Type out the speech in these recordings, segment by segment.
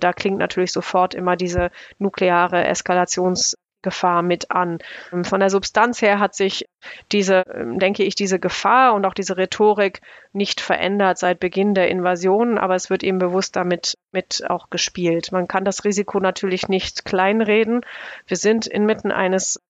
Da klingt natürlich sofort immer diese nukleare Eskalations Gefahr mit an. Von der Substanz her hat sich diese, denke ich, diese Gefahr und auch diese Rhetorik nicht verändert seit Beginn der Invasion, aber es wird eben bewusst damit mit auch gespielt. Man kann das Risiko natürlich nicht kleinreden. Wir sind inmitten eines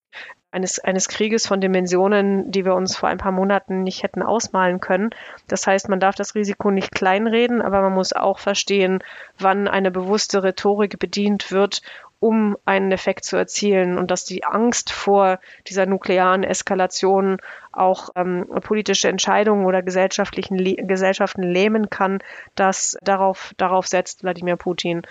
eines, eines Krieges von Dimensionen, die wir uns vor ein paar Monaten nicht hätten ausmalen können. Das heißt, man darf das Risiko nicht kleinreden, aber man muss auch verstehen, wann eine bewusste Rhetorik bedient wird, um einen Effekt zu erzielen und dass die Angst vor dieser nuklearen Eskalation auch ähm, politische Entscheidungen oder gesellschaftlichen Gesellschaften lähmen kann, das darauf, darauf setzt Wladimir Putin.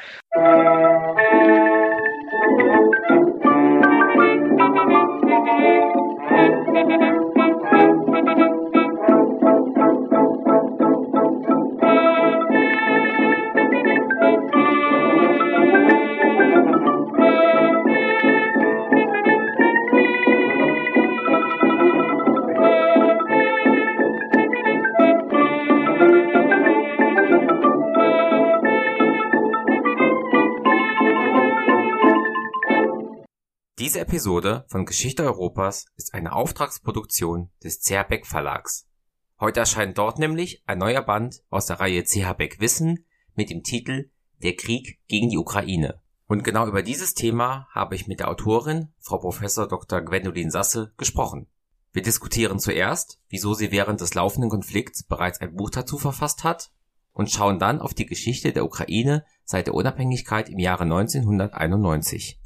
Diese Episode von Geschichte Europas ist eine Auftragsproduktion des CH Beck Verlags. Heute erscheint dort nämlich ein neuer Band aus der Reihe CH Beck Wissen mit dem Titel Der Krieg gegen die Ukraine. Und genau über dieses Thema habe ich mit der Autorin, Frau Professor Dr. Gwendolin Sasse, gesprochen. Wir diskutieren zuerst, wieso sie während des laufenden Konflikts bereits ein Buch dazu verfasst hat und schauen dann auf die Geschichte der Ukraine seit der Unabhängigkeit im Jahre 1991.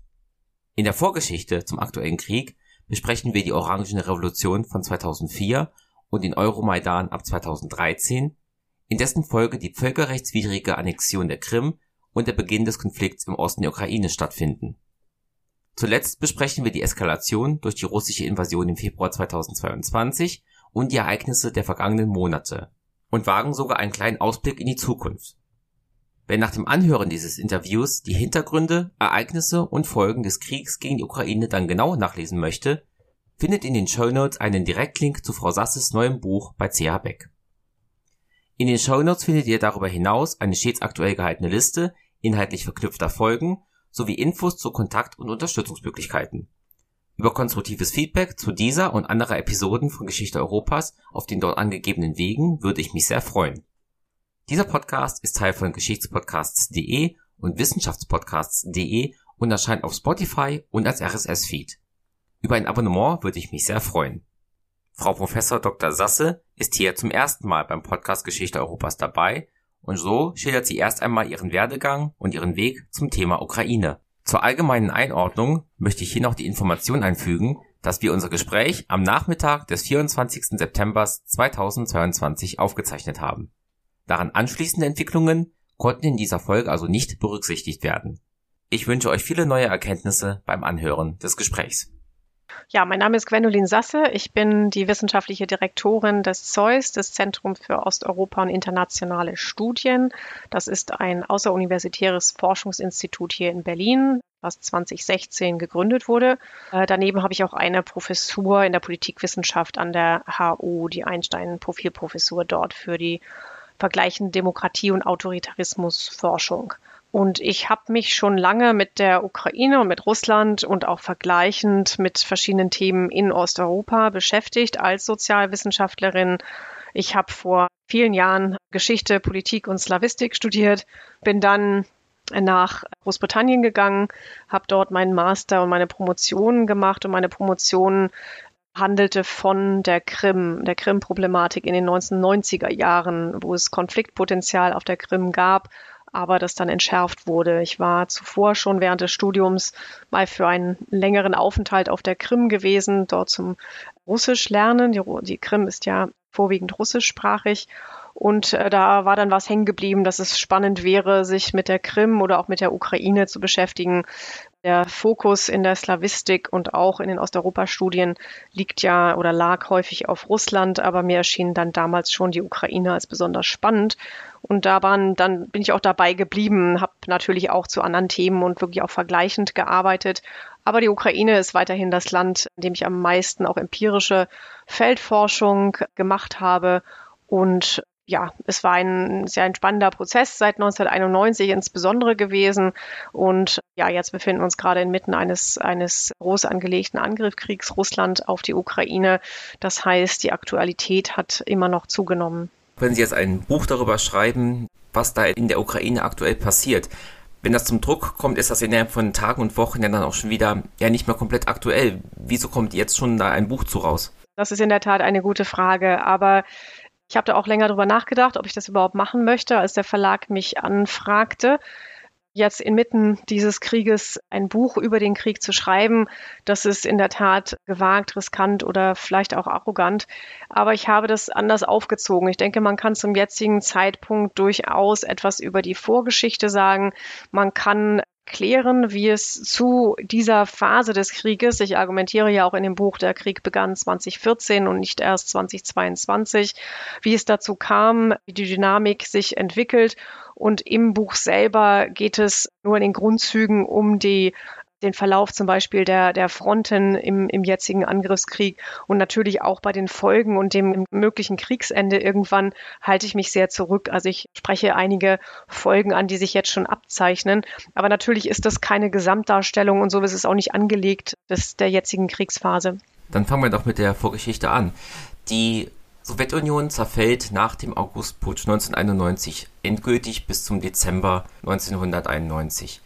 In der Vorgeschichte zum aktuellen Krieg besprechen wir die Orangene Revolution von 2004 und den Euromaidan ab 2013, in dessen Folge die völkerrechtswidrige Annexion der Krim und der Beginn des Konflikts im Osten der Ukraine stattfinden. Zuletzt besprechen wir die Eskalation durch die russische Invasion im Februar 2022 und die Ereignisse der vergangenen Monate und wagen sogar einen kleinen Ausblick in die Zukunft. Wer nach dem Anhören dieses Interviews die Hintergründe, Ereignisse und Folgen des Kriegs gegen die Ukraine dann genau nachlesen möchte, findet in den Show Notes einen Direktlink zu Frau Sasses neuem Buch bei CH Beck. In den Show Notes findet ihr darüber hinaus eine stets aktuell gehaltene Liste inhaltlich verknüpfter Folgen sowie Infos zu Kontakt- und Unterstützungsmöglichkeiten. Über konstruktives Feedback zu dieser und anderer Episoden von Geschichte Europas auf den dort angegebenen Wegen würde ich mich sehr freuen. Dieser Podcast ist Teil von Geschichtspodcasts.de und Wissenschaftspodcasts.de und erscheint auf Spotify und als RSS-Feed. Über ein Abonnement würde ich mich sehr freuen. Frau Professor Dr. Sasse ist hier zum ersten Mal beim Podcast Geschichte Europas dabei und so schildert sie erst einmal ihren Werdegang und ihren Weg zum Thema Ukraine. Zur allgemeinen Einordnung möchte ich hier noch die Information einfügen, dass wir unser Gespräch am Nachmittag des 24. September 2022 aufgezeichnet haben. Daran anschließende Entwicklungen konnten in dieser Folge also nicht berücksichtigt werden. Ich wünsche euch viele neue Erkenntnisse beim Anhören des Gesprächs. Ja, mein Name ist Gwendolin Sasse. Ich bin die wissenschaftliche Direktorin des ZEUS, des Zentrums für Osteuropa und internationale Studien. Das ist ein außeruniversitäres Forschungsinstitut hier in Berlin, was 2016 gegründet wurde. Äh, daneben habe ich auch eine Professur in der Politikwissenschaft an der HU, die Einstein-Profilprofessur dort für die vergleichen Demokratie und Autoritarismusforschung. Und ich habe mich schon lange mit der Ukraine und mit Russland und auch vergleichend mit verschiedenen Themen in Osteuropa beschäftigt als Sozialwissenschaftlerin. Ich habe vor vielen Jahren Geschichte, Politik und Slavistik studiert, bin dann nach Großbritannien gegangen, habe dort meinen Master und meine Promotion gemacht und meine Promotion handelte von der Krim, der Krim-Problematik in den 1990er Jahren, wo es Konfliktpotenzial auf der Krim gab, aber das dann entschärft wurde. Ich war zuvor schon während des Studiums mal für einen längeren Aufenthalt auf der Krim gewesen, dort zum Russisch lernen. Die, die Krim ist ja vorwiegend russischsprachig. Und äh, da war dann was hängen geblieben, dass es spannend wäre, sich mit der Krim oder auch mit der Ukraine zu beschäftigen, der Fokus in der Slawistik und auch in den Osteuropa-Studien liegt ja oder lag häufig auf Russland, aber mir erschien dann damals schon die Ukraine als besonders spannend. Und da waren, dann bin ich auch dabei geblieben, habe natürlich auch zu anderen Themen und wirklich auch vergleichend gearbeitet. Aber die Ukraine ist weiterhin das Land, in dem ich am meisten auch empirische Feldforschung gemacht habe und ja, es war ein sehr ein spannender Prozess seit 1991 insbesondere gewesen. Und ja, jetzt befinden wir uns gerade inmitten eines, eines groß angelegten Angriffskriegs Russland auf die Ukraine. Das heißt, die Aktualität hat immer noch zugenommen. Wenn Sie jetzt ein Buch darüber schreiben, was da in der Ukraine aktuell passiert, wenn das zum Druck kommt, ist das innerhalb von Tagen und Wochen ja dann auch schon wieder ja nicht mehr komplett aktuell. Wieso kommt jetzt schon da ein Buch zu raus? Das ist in der Tat eine gute Frage, aber ich habe da auch länger drüber nachgedacht, ob ich das überhaupt machen möchte, als der Verlag mich anfragte. Jetzt inmitten dieses Krieges ein Buch über den Krieg zu schreiben, das ist in der Tat gewagt, riskant oder vielleicht auch arrogant. Aber ich habe das anders aufgezogen. Ich denke, man kann zum jetzigen Zeitpunkt durchaus etwas über die Vorgeschichte sagen. Man kann klären, wie es zu dieser Phase des Krieges, ich argumentiere ja auch in dem Buch, der Krieg begann 2014 und nicht erst 2022, wie es dazu kam, wie die Dynamik sich entwickelt. Und im Buch selber geht es nur in den Grundzügen um die den Verlauf zum Beispiel der, der Fronten im, im jetzigen Angriffskrieg und natürlich auch bei den Folgen und dem möglichen Kriegsende irgendwann halte ich mich sehr zurück. Also ich spreche einige Folgen an, die sich jetzt schon abzeichnen. Aber natürlich ist das keine Gesamtdarstellung und so ist es auch nicht angelegt des, der jetzigen Kriegsphase. Dann fangen wir doch mit der Vorgeschichte an. Die Sowjetunion zerfällt nach dem Augustputsch 1991 endgültig bis zum Dezember 1991.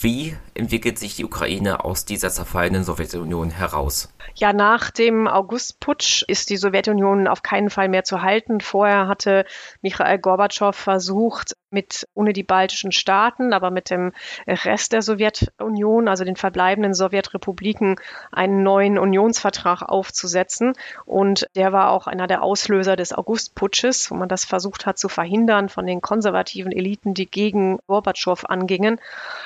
Wie entwickelt sich die Ukraine aus dieser zerfallenen Sowjetunion heraus? Ja, nach dem Augustputsch ist die Sowjetunion auf keinen Fall mehr zu halten. Vorher hatte Michael Gorbatschow versucht, mit ohne die baltischen Staaten, aber mit dem Rest der Sowjetunion, also den verbleibenden Sowjetrepubliken, einen neuen Unionsvertrag aufzusetzen. Und der war auch einer der Auslöser des Augustputsches, wo man das versucht hat zu verhindern von den konservativen Eliten, die gegen Gorbatschow angingen.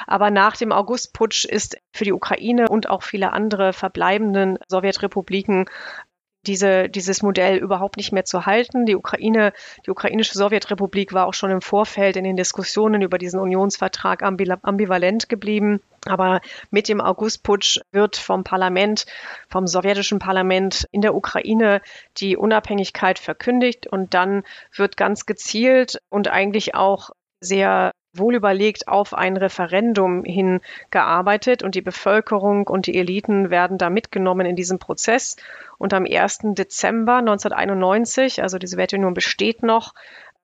Aber nach dem Augustputsch ist für die Ukraine und auch viele andere verbleibenden Sowjetrepubliken diese, dieses Modell überhaupt nicht mehr zu halten. Die Ukraine, die ukrainische Sowjetrepublik war auch schon im Vorfeld in den Diskussionen über diesen Unionsvertrag ambivalent geblieben. Aber mit dem Augustputsch wird vom Parlament, vom sowjetischen Parlament in der Ukraine die Unabhängigkeit verkündigt und dann wird ganz gezielt und eigentlich auch sehr wohlüberlegt auf ein Referendum hingearbeitet und die Bevölkerung und die Eliten werden da mitgenommen in diesem Prozess. Und am 1. Dezember 1991, also die Sowjetunion besteht noch,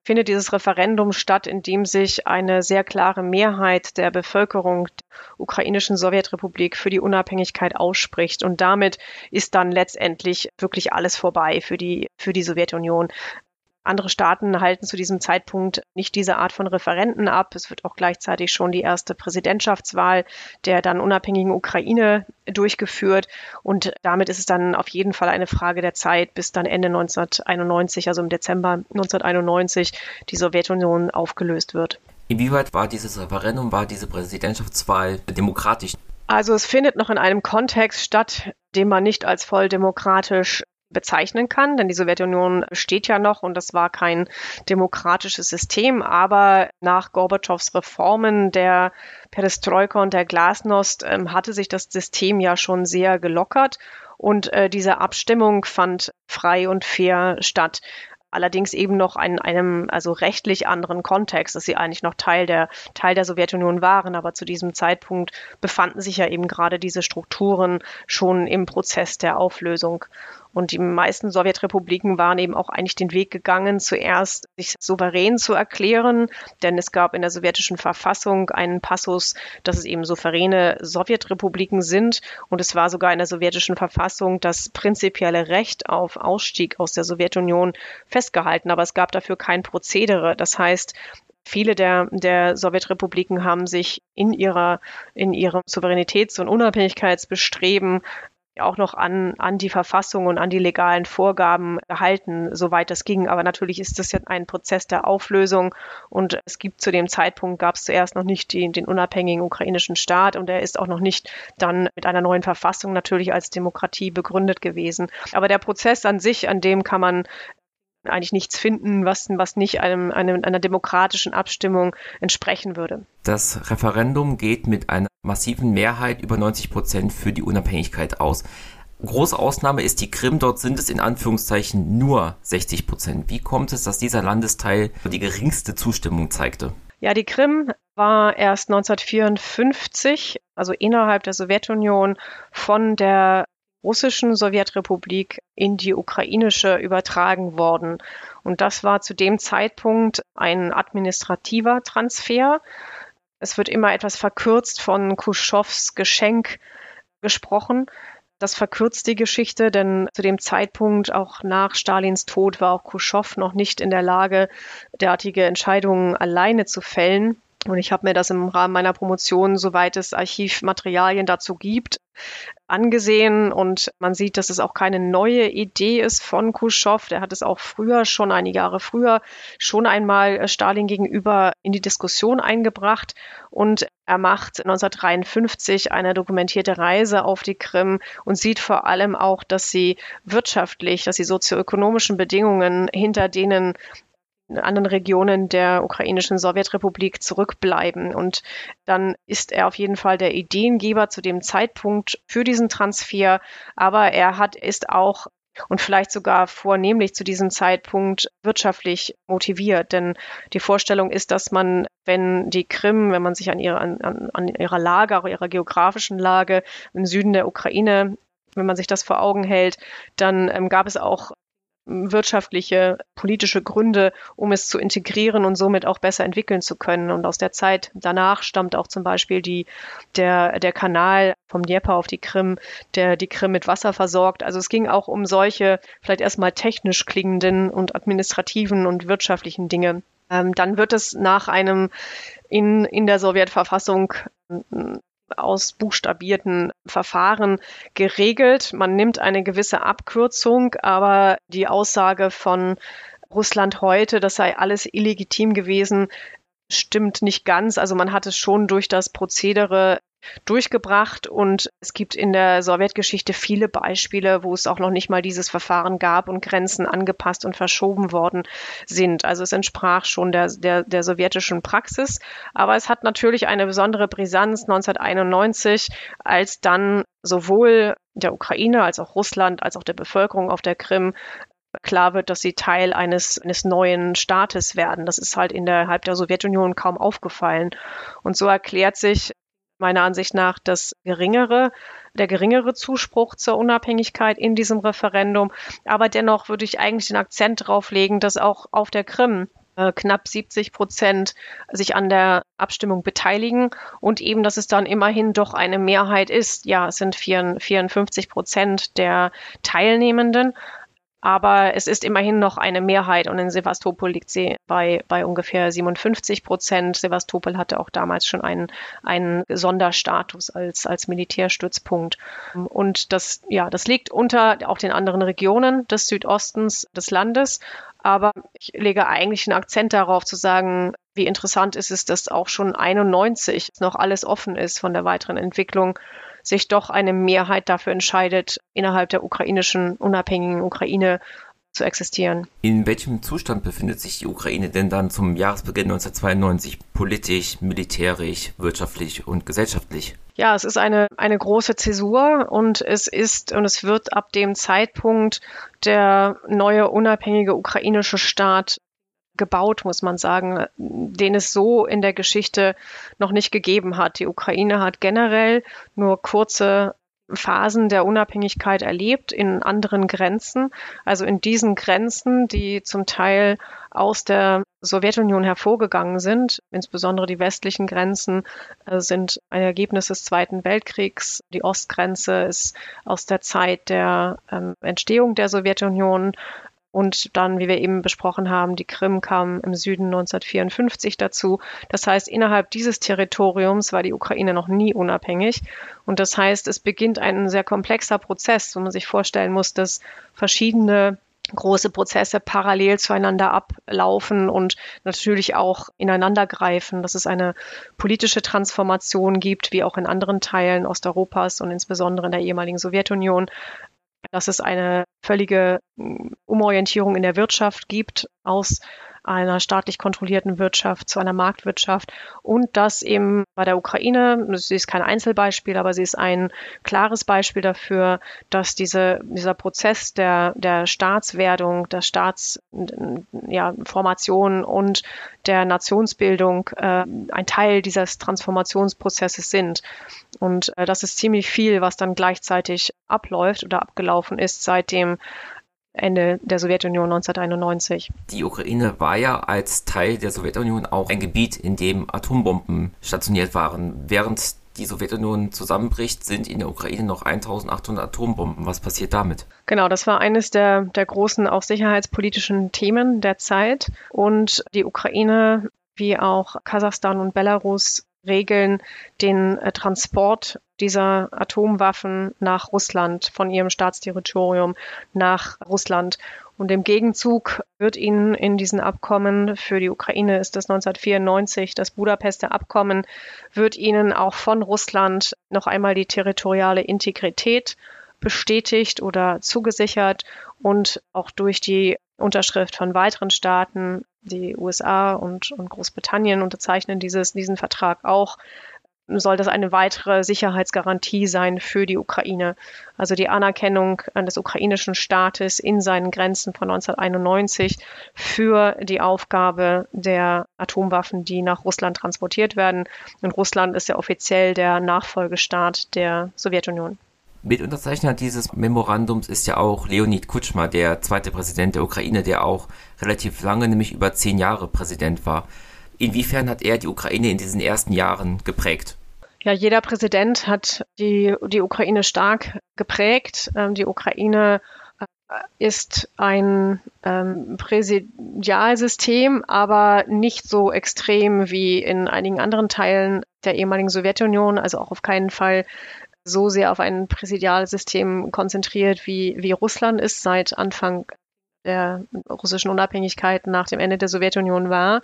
findet dieses Referendum statt, in dem sich eine sehr klare Mehrheit der Bevölkerung der ukrainischen Sowjetrepublik für die Unabhängigkeit ausspricht. Und damit ist dann letztendlich wirklich alles vorbei für die, für die Sowjetunion. Andere Staaten halten zu diesem Zeitpunkt nicht diese Art von Referenten ab. Es wird auch gleichzeitig schon die erste Präsidentschaftswahl der dann unabhängigen Ukraine durchgeführt. Und damit ist es dann auf jeden Fall eine Frage der Zeit, bis dann Ende 1991, also im Dezember 1991, die Sowjetunion aufgelöst wird. Inwieweit war dieses Referendum, war diese Präsidentschaftswahl demokratisch? Also es findet noch in einem Kontext statt, den man nicht als voll demokratisch bezeichnen kann, denn die Sowjetunion besteht ja noch und das war kein demokratisches System, aber nach Gorbatschows Reformen der Perestroika und der Glasnost ähm, hatte sich das System ja schon sehr gelockert und äh, diese Abstimmung fand frei und fair statt. Allerdings eben noch in einem also rechtlich anderen Kontext, dass sie eigentlich noch Teil der Teil der Sowjetunion waren, aber zu diesem Zeitpunkt befanden sich ja eben gerade diese Strukturen schon im Prozess der Auflösung. Und die meisten Sowjetrepubliken waren eben auch eigentlich den Weg gegangen, zuerst sich souverän zu erklären, denn es gab in der sowjetischen Verfassung einen Passus, dass es eben souveräne Sowjetrepubliken sind. Und es war sogar in der sowjetischen Verfassung das prinzipielle Recht auf Ausstieg aus der Sowjetunion festgehalten. Aber es gab dafür kein Prozedere. Das heißt, Viele der, der Sowjetrepubliken haben sich in ihrer, in ihrem Souveränitäts- und Unabhängigkeitsbestreben auch noch an, an die Verfassung und an die legalen Vorgaben gehalten, soweit das ging. Aber natürlich ist das jetzt ein Prozess der Auflösung und es gibt zu dem Zeitpunkt gab es zuerst noch nicht die, den unabhängigen ukrainischen Staat und er ist auch noch nicht dann mit einer neuen Verfassung natürlich als Demokratie begründet gewesen. Aber der Prozess an sich, an dem kann man eigentlich nichts finden, was, was nicht einem, einem, einer demokratischen Abstimmung entsprechen würde. Das Referendum geht mit einer massiven Mehrheit über 90 Prozent für die Unabhängigkeit aus. Große Ausnahme ist die Krim. Dort sind es in Anführungszeichen nur 60 Prozent. Wie kommt es, dass dieser Landesteil die geringste Zustimmung zeigte? Ja, die Krim war erst 1954, also innerhalb der Sowjetunion, von der russischen Sowjetrepublik in die ukrainische übertragen worden. Und das war zu dem Zeitpunkt ein administrativer Transfer. Es wird immer etwas verkürzt von Khrushchevs Geschenk gesprochen. Das verkürzt die Geschichte, denn zu dem Zeitpunkt, auch nach Stalins Tod, war auch Khrushchev noch nicht in der Lage, derartige Entscheidungen alleine zu fällen. Und ich habe mir das im Rahmen meiner Promotion, soweit es Archivmaterialien dazu gibt, angesehen und man sieht, dass es auch keine neue Idee ist von Khrushchev. Der hat es auch früher, schon einige Jahre früher, schon einmal äh, Stalin gegenüber in die Diskussion eingebracht und er macht 1953 eine dokumentierte Reise auf die Krim und sieht vor allem auch, dass sie wirtschaftlich, dass die sozioökonomischen Bedingungen, hinter denen anderen Regionen der ukrainischen Sowjetrepublik zurückbleiben. Und dann ist er auf jeden Fall der Ideengeber zu dem Zeitpunkt für diesen Transfer. Aber er hat, ist auch und vielleicht sogar vornehmlich zu diesem Zeitpunkt wirtschaftlich motiviert. Denn die Vorstellung ist, dass man, wenn die Krim, wenn man sich an, ihre, an, an ihrer Lage, auch ihrer geografischen Lage im Süden der Ukraine wenn man sich das vor Augen hält, dann ähm, gab es auch wirtschaftliche, politische Gründe, um es zu integrieren und somit auch besser entwickeln zu können. Und aus der Zeit danach stammt auch zum Beispiel die, der, der Kanal vom Dnieper auf die Krim, der die Krim mit Wasser versorgt. Also es ging auch um solche vielleicht erstmal technisch klingenden und administrativen und wirtschaftlichen Dinge. Ähm, dann wird es nach einem in, in der Sowjetverfassung ausbuchstabierten Verfahren geregelt. Man nimmt eine gewisse Abkürzung, aber die Aussage von Russland heute, das sei alles illegitim gewesen, stimmt nicht ganz. Also man hat es schon durch das Prozedere durchgebracht und es gibt in der Sowjetgeschichte viele Beispiele, wo es auch noch nicht mal dieses Verfahren gab und Grenzen angepasst und verschoben worden sind. Also es entsprach schon der, der, der sowjetischen Praxis, aber es hat natürlich eine besondere Brisanz 1991, als dann sowohl der Ukraine als auch Russland als auch der Bevölkerung auf der Krim klar wird, dass sie Teil eines, eines neuen Staates werden. Das ist halt innerhalb der Sowjetunion kaum aufgefallen. Und so erklärt sich meiner Ansicht nach das geringere, der geringere Zuspruch zur Unabhängigkeit in diesem Referendum. Aber dennoch würde ich eigentlich den Akzent darauf legen, dass auch auf der Krim äh, knapp 70 Prozent sich an der Abstimmung beteiligen und eben, dass es dann immerhin doch eine Mehrheit ist. Ja, es sind 54 Prozent der Teilnehmenden, aber es ist immerhin noch eine Mehrheit und in Sevastopol liegt sie bei, bei ungefähr 57 Prozent. Sevastopol hatte auch damals schon einen, einen Sonderstatus als, als Militärstützpunkt. Und das, ja, das liegt unter auch den anderen Regionen des Südostens des Landes. Aber ich lege eigentlich einen Akzent darauf zu sagen, wie interessant ist es, dass auch schon 91 noch alles offen ist von der weiteren Entwicklung sich doch eine Mehrheit dafür entscheidet, innerhalb der ukrainischen unabhängigen Ukraine zu existieren. In welchem Zustand befindet sich die Ukraine denn dann zum Jahresbeginn 1992 politisch, militärisch, wirtschaftlich und gesellschaftlich? Ja, es ist eine, eine große Zäsur und es ist und es wird ab dem Zeitpunkt der neue unabhängige ukrainische Staat gebaut, muss man sagen, den es so in der Geschichte noch nicht gegeben hat. Die Ukraine hat generell nur kurze Phasen der Unabhängigkeit erlebt in anderen Grenzen. Also in diesen Grenzen, die zum Teil aus der Sowjetunion hervorgegangen sind, insbesondere die westlichen Grenzen, äh, sind ein Ergebnis des Zweiten Weltkriegs. Die Ostgrenze ist aus der Zeit der ähm, Entstehung der Sowjetunion. Und dann, wie wir eben besprochen haben, die Krim kam im Süden 1954 dazu. Das heißt, innerhalb dieses Territoriums war die Ukraine noch nie unabhängig. Und das heißt, es beginnt ein sehr komplexer Prozess, wo man sich vorstellen muss, dass verschiedene große Prozesse parallel zueinander ablaufen und natürlich auch ineinandergreifen, dass es eine politische Transformation gibt, wie auch in anderen Teilen Osteuropas und insbesondere in der ehemaligen Sowjetunion, dass es eine völlige mm, Umorientierung in der Wirtschaft gibt aus einer staatlich kontrollierten Wirtschaft zu einer Marktwirtschaft und das eben bei der Ukraine, sie ist kein Einzelbeispiel, aber sie ist ein klares Beispiel dafür, dass diese, dieser Prozess der, der Staatswerdung, der Staatsformation ja, und der Nationsbildung äh, ein Teil dieses Transformationsprozesses sind. Und äh, das ist ziemlich viel, was dann gleichzeitig abläuft oder abgelaufen ist seit dem Ende der Sowjetunion 1991. Die Ukraine war ja als Teil der Sowjetunion auch ein Gebiet, in dem Atombomben stationiert waren. Während die Sowjetunion zusammenbricht, sind in der Ukraine noch 1800 Atombomben. Was passiert damit? Genau, das war eines der, der großen auch sicherheitspolitischen Themen der Zeit. Und die Ukraine wie auch Kasachstan und Belarus regeln den äh, Transport dieser Atomwaffen nach Russland, von ihrem Staatsterritorium nach Russland. Und im Gegenzug wird ihnen in diesen Abkommen, für die Ukraine ist das 1994 das Budapester Abkommen, wird ihnen auch von Russland noch einmal die territoriale Integrität bestätigt oder zugesichert und auch durch die Unterschrift von weiteren Staaten, die USA und, und Großbritannien unterzeichnen dieses, diesen Vertrag auch, soll das eine weitere Sicherheitsgarantie sein für die Ukraine. Also die Anerkennung des ukrainischen Staates in seinen Grenzen von 1991 für die Aufgabe der Atomwaffen, die nach Russland transportiert werden. Und Russland ist ja offiziell der Nachfolgestaat der Sowjetunion. Mitunterzeichner dieses Memorandums ist ja auch Leonid Kutschma, der zweite Präsident der Ukraine, der auch relativ lange, nämlich über zehn Jahre Präsident war. Inwiefern hat er die Ukraine in diesen ersten Jahren geprägt? Ja, jeder Präsident hat die, die Ukraine stark geprägt. Ähm, die Ukraine äh, ist ein ähm, Präsidialsystem, aber nicht so extrem wie in einigen anderen Teilen der ehemaligen Sowjetunion, also auch auf keinen Fall so sehr auf ein Präsidialsystem konzentriert, wie, wie Russland ist seit Anfang der russischen Unabhängigkeit nach dem Ende der Sowjetunion war.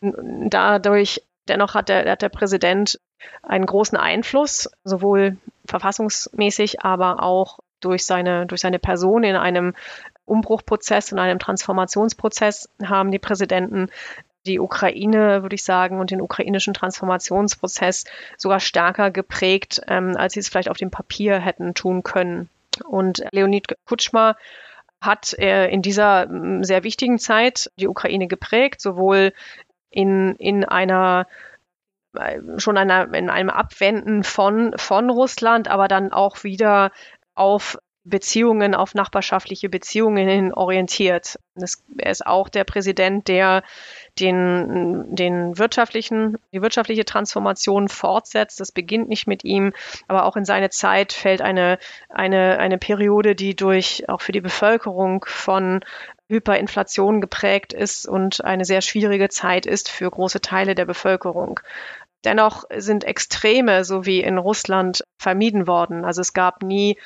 Dadurch dennoch hat der, hat der Präsident einen großen Einfluss, sowohl verfassungsmäßig, aber auch durch seine, durch seine Person in einem Umbruchprozess, in einem Transformationsprozess haben die Präsidenten die Ukraine, würde ich sagen, und den ukrainischen Transformationsprozess sogar stärker geprägt, ähm, als sie es vielleicht auf dem Papier hätten tun können. Und Leonid Kutschma hat äh, in dieser mm, sehr wichtigen Zeit die Ukraine geprägt, sowohl in, in einer äh, schon einer, in einem Abwenden von, von Russland, aber dann auch wieder auf Beziehungen, auf nachbarschaftliche Beziehungen hin orientiert. Das, er ist auch der Präsident, der den, den wirtschaftlichen, die wirtschaftliche Transformation fortsetzt. Das beginnt nicht mit ihm, aber auch in seine Zeit fällt eine, eine, eine Periode, die durch auch für die Bevölkerung von Hyperinflation geprägt ist und eine sehr schwierige Zeit ist für große Teile der Bevölkerung. Dennoch sind Extreme, so wie in Russland, vermieden worden. Also es gab nie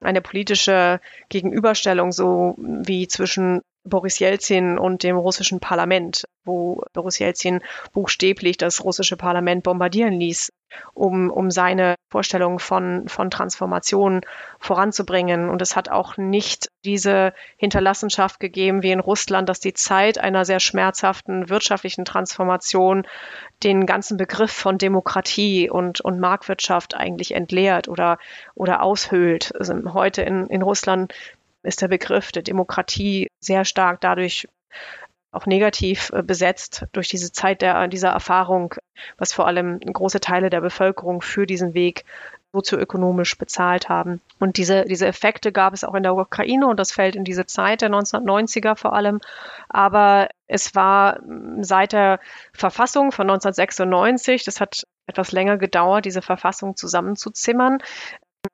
eine politische Gegenüberstellung, so wie zwischen Boris Jelzin und dem russischen Parlament, wo Boris Jelzin buchstäblich das russische Parlament bombardieren ließ um, um seine Vorstellung von, von Transformation voranzubringen. Und es hat auch nicht diese Hinterlassenschaft gegeben wie in Russland, dass die Zeit einer sehr schmerzhaften wirtschaftlichen Transformation den ganzen Begriff von Demokratie und, und Marktwirtschaft eigentlich entleert oder, oder aushöhlt. Also heute in, in Russland ist der Begriff der Demokratie sehr stark dadurch auch negativ äh, besetzt durch diese Zeit der, dieser Erfahrung, was vor allem große Teile der Bevölkerung für diesen Weg sozioökonomisch bezahlt haben. Und diese, diese Effekte gab es auch in der Ukraine und das fällt in diese Zeit der 1990er vor allem. Aber es war seit der Verfassung von 1996, das hat etwas länger gedauert, diese Verfassung zusammenzuzimmern,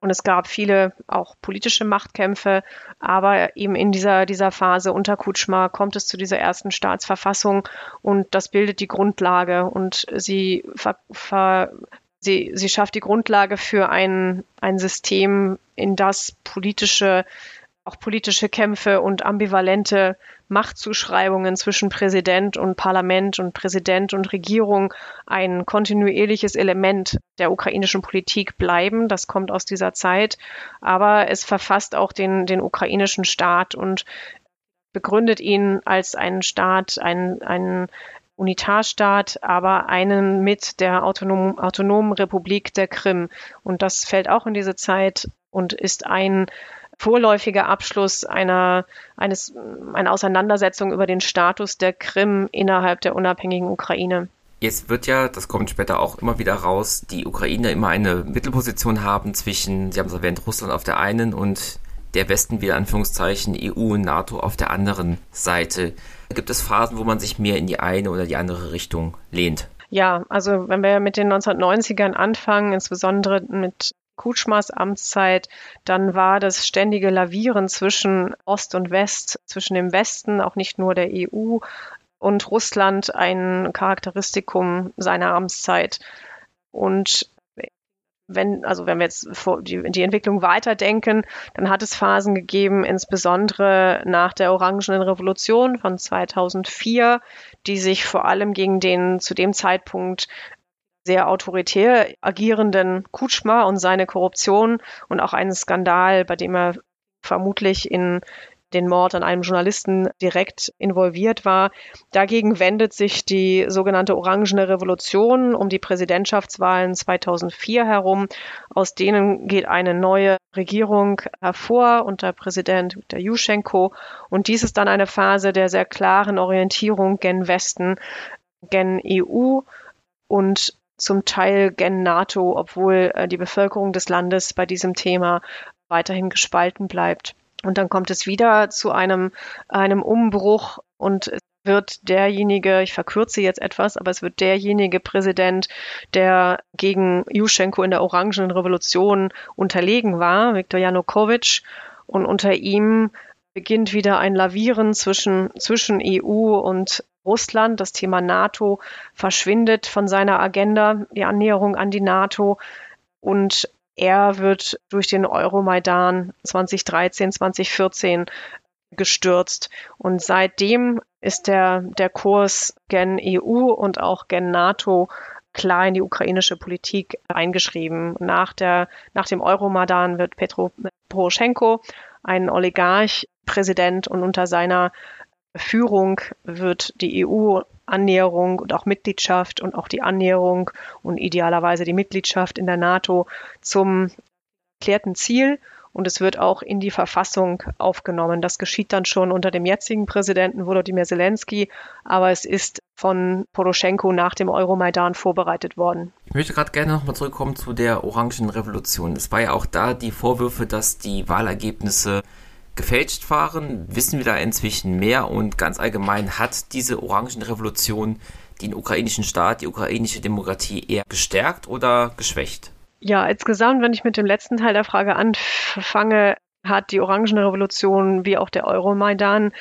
und es gab viele auch politische Machtkämpfe, aber eben in dieser, dieser Phase unter Kutschma kommt es zu dieser ersten Staatsverfassung und das bildet die Grundlage und sie, ver, ver, sie, sie schafft die Grundlage für ein, ein System, in das politische auch politische Kämpfe und ambivalente Machtzuschreibungen zwischen Präsident und Parlament und Präsident und Regierung ein kontinuierliches Element der ukrainischen Politik bleiben. Das kommt aus dieser Zeit. Aber es verfasst auch den, den ukrainischen Staat und begründet ihn als einen Staat, einen, einen Unitarstaat, aber einen mit der autonomen, autonomen Republik der Krim. Und das fällt auch in diese Zeit und ist ein vorläufiger Abschluss einer, eines, einer Auseinandersetzung über den Status der Krim innerhalb der unabhängigen Ukraine. Jetzt wird ja, das kommt später auch immer wieder raus, die Ukraine immer eine Mittelposition haben zwischen, Sie haben es erwähnt, Russland auf der einen und der Westen wieder Anführungszeichen EU und NATO auf der anderen Seite. Gibt es Phasen, wo man sich mehr in die eine oder die andere Richtung lehnt? Ja, also wenn wir mit den 1990ern anfangen, insbesondere mit Kutschmas Amtszeit, dann war das ständige Lavieren zwischen Ost und West, zwischen dem Westen, auch nicht nur der EU und Russland ein Charakteristikum seiner Amtszeit. Und wenn, also wenn wir jetzt die, die Entwicklung weiterdenken, dann hat es Phasen gegeben, insbesondere nach der Orangenen Revolution von 2004, die sich vor allem gegen den zu dem Zeitpunkt sehr autoritär agierenden Kutschma und seine Korruption und auch einen Skandal, bei dem er vermutlich in den Mord an einem Journalisten direkt involviert war. Dagegen wendet sich die sogenannte Orangene Revolution um die Präsidentschaftswahlen 2004 herum. Aus denen geht eine neue Regierung hervor unter Präsident Viktor Juschenko. Und dies ist dann eine Phase der sehr klaren Orientierung gen Westen, gen EU und zum Teil gen NATO, obwohl äh, die Bevölkerung des Landes bei diesem Thema weiterhin gespalten bleibt. Und dann kommt es wieder zu einem, einem Umbruch und es wird derjenige, ich verkürze jetzt etwas, aber es wird derjenige Präsident, der gegen Juschenko in der Orangenen Revolution unterlegen war, Viktor Janukowitsch. Und unter ihm beginnt wieder ein Lavieren zwischen, zwischen EU und Russland. Das Thema NATO verschwindet von seiner Agenda, die Annäherung an die NATO. Und er wird durch den Euromaidan 2013, 2014 gestürzt. Und seitdem ist der, der Kurs gen EU und auch gen NATO klar in die ukrainische Politik eingeschrieben. Nach, der, nach dem Euromaidan wird Petro Poroschenko ein Oligarch Präsident und unter seiner Führung wird die EU-Annäherung und auch Mitgliedschaft und auch die Annäherung und idealerweise die Mitgliedschaft in der NATO zum erklärten Ziel und es wird auch in die Verfassung aufgenommen. Das geschieht dann schon unter dem jetzigen Präsidenten Volodymyr Zelensky, aber es ist von Poroschenko nach dem Euromaidan vorbereitet worden. Ich möchte gerade gerne nochmal zurückkommen zu der Orangen Revolution. Es war ja auch da die Vorwürfe, dass die Wahlergebnisse gefälscht waren, wissen wir da inzwischen mehr und ganz allgemein hat diese Orangenrevolution den ukrainischen Staat, die ukrainische Demokratie eher gestärkt oder geschwächt? Ja, insgesamt, wenn ich mit dem letzten Teil der Frage anfange, hat die Orangenrevolution wie auch der Euromaidan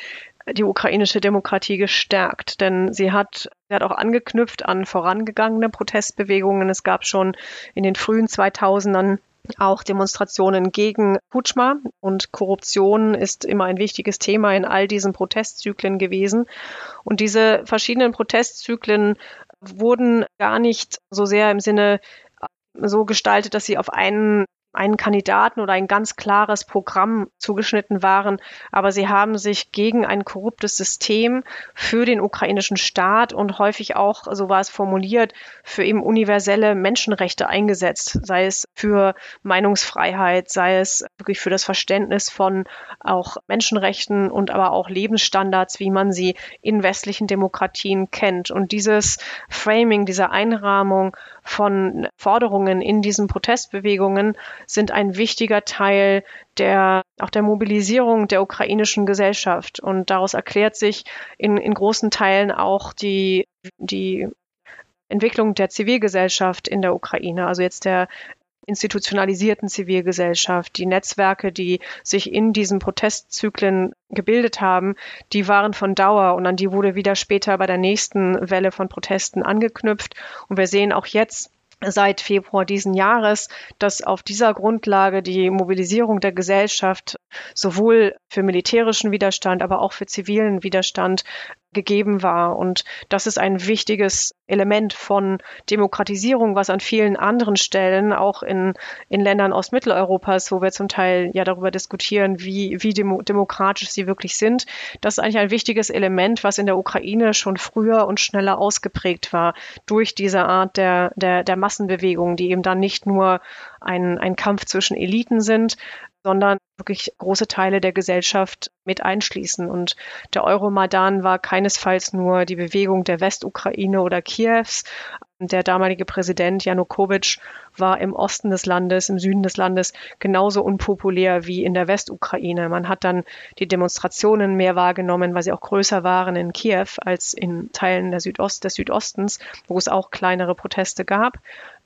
die ukrainische Demokratie gestärkt, denn sie hat, sie hat auch angeknüpft an vorangegangene Protestbewegungen. Es gab schon in den frühen 2000ern auch Demonstrationen gegen Kutschma und Korruption ist immer ein wichtiges Thema in all diesen Protestzyklen gewesen. Und diese verschiedenen Protestzyklen wurden gar nicht so sehr im Sinne so gestaltet, dass sie auf einen einen Kandidaten oder ein ganz klares Programm zugeschnitten waren, aber sie haben sich gegen ein korruptes System für den ukrainischen Staat und häufig auch, so war es formuliert, für eben universelle Menschenrechte eingesetzt, sei es für Meinungsfreiheit, sei es wirklich für das Verständnis von auch Menschenrechten und aber auch Lebensstandards, wie man sie in westlichen Demokratien kennt. Und dieses Framing, diese Einrahmung von Forderungen in diesen Protestbewegungen sind ein wichtiger Teil der, auch der Mobilisierung der ukrainischen Gesellschaft. Und daraus erklärt sich in, in großen Teilen auch die, die Entwicklung der Zivilgesellschaft in der Ukraine. Also jetzt der institutionalisierten Zivilgesellschaft, die Netzwerke, die sich in diesen Protestzyklen gebildet haben, die waren von Dauer und an die wurde wieder später bei der nächsten Welle von Protesten angeknüpft. Und wir sehen auch jetzt, seit Februar diesen Jahres, dass auf dieser Grundlage die Mobilisierung der Gesellschaft sowohl für militärischen Widerstand, aber auch für zivilen Widerstand gegeben war. Und das ist ein wichtiges Element von Demokratisierung, was an vielen anderen Stellen, auch in, in Ländern Ostmitteleuropas, wo wir zum Teil ja darüber diskutieren, wie, wie demo demokratisch sie wirklich sind, das ist eigentlich ein wichtiges Element, was in der Ukraine schon früher und schneller ausgeprägt war durch diese Art der, der, der Massenbewegung, die eben dann nicht nur ein, ein Kampf zwischen Eliten sind, sondern wirklich große Teile der Gesellschaft mit einschließen. Und der Euromaidan war keinesfalls nur die Bewegung der Westukraine oder Kiews. Der damalige Präsident Janukowitsch war im Osten des Landes, im Süden des Landes genauso unpopulär wie in der Westukraine. Man hat dann die Demonstrationen mehr wahrgenommen, weil sie auch größer waren in Kiew als in Teilen der Südost, des Südostens, wo es auch kleinere Proteste gab.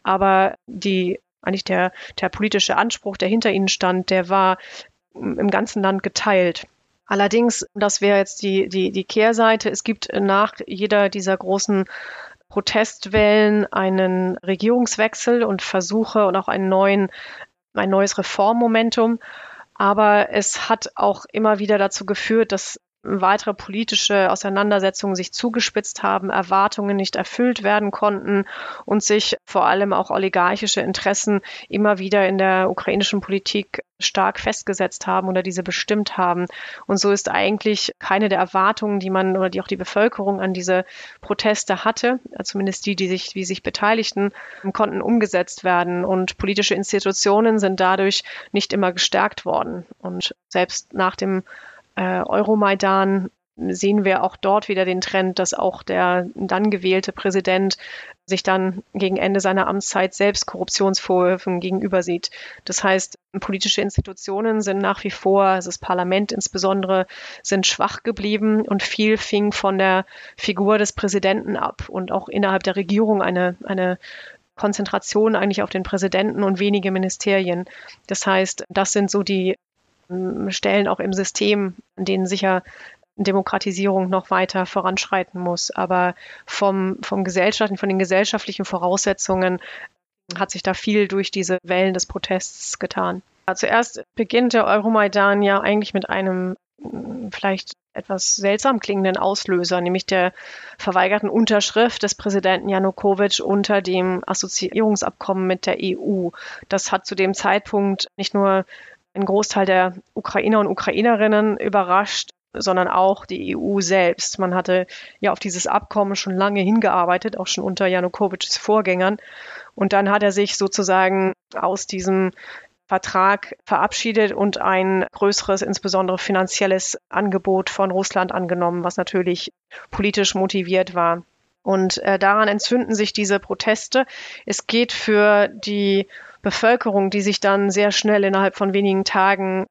Aber die eigentlich der, der politische Anspruch, der hinter ihnen stand, der war im ganzen Land geteilt. Allerdings, das wäre jetzt die, die, die Kehrseite, es gibt nach jeder dieser großen Protestwellen einen Regierungswechsel und Versuche und auch einen neuen, ein neues Reformmomentum. Aber es hat auch immer wieder dazu geführt, dass weitere politische Auseinandersetzungen sich zugespitzt haben, Erwartungen nicht erfüllt werden konnten und sich vor allem auch oligarchische Interessen immer wieder in der ukrainischen Politik stark festgesetzt haben oder diese bestimmt haben. Und so ist eigentlich keine der Erwartungen, die man oder die auch die Bevölkerung an diese Proteste hatte, zumindest die, die sich, wie sich beteiligten, konnten umgesetzt werden. Und politische Institutionen sind dadurch nicht immer gestärkt worden. Und selbst nach dem äh, Euromaidan sehen wir auch dort wieder den Trend, dass auch der dann gewählte Präsident sich dann gegen Ende seiner Amtszeit selbst Korruptionsvorwürfen gegenüber sieht. Das heißt, politische Institutionen sind nach wie vor, also das Parlament insbesondere, sind schwach geblieben und viel fing von der Figur des Präsidenten ab und auch innerhalb der Regierung eine, eine Konzentration eigentlich auf den Präsidenten und wenige Ministerien. Das heißt, das sind so die Stellen auch im System, an denen sicher Demokratisierung noch weiter voranschreiten muss. Aber vom, vom Gesellschaften, von den gesellschaftlichen Voraussetzungen hat sich da viel durch diese Wellen des Protests getan. Zuerst beginnt der Euromaidan ja eigentlich mit einem vielleicht etwas seltsam klingenden Auslöser, nämlich der verweigerten Unterschrift des Präsidenten Janukowitsch unter dem Assoziierungsabkommen mit der EU. Das hat zu dem Zeitpunkt nicht nur einen Großteil der Ukrainer und Ukrainerinnen überrascht, sondern auch die EU selbst. Man hatte ja auf dieses Abkommen schon lange hingearbeitet, auch schon unter Janukowitschs Vorgängern. Und dann hat er sich sozusagen aus diesem Vertrag verabschiedet und ein größeres, insbesondere finanzielles Angebot von Russland angenommen, was natürlich politisch motiviert war. Und äh, daran entzünden sich diese Proteste. Es geht für die Bevölkerung, die sich dann sehr schnell innerhalb von wenigen Tagen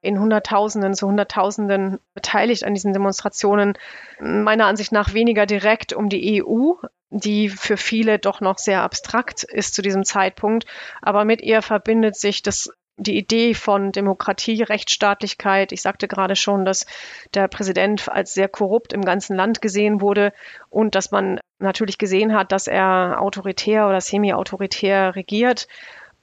in Hunderttausenden zu Hunderttausenden beteiligt an diesen Demonstrationen, meiner Ansicht nach weniger direkt um die EU, die für viele doch noch sehr abstrakt ist zu diesem Zeitpunkt. Aber mit ihr verbindet sich das die Idee von Demokratie, Rechtsstaatlichkeit. Ich sagte gerade schon, dass der Präsident als sehr korrupt im ganzen Land gesehen wurde und dass man natürlich gesehen hat, dass er autoritär oder semi-autoritär regiert.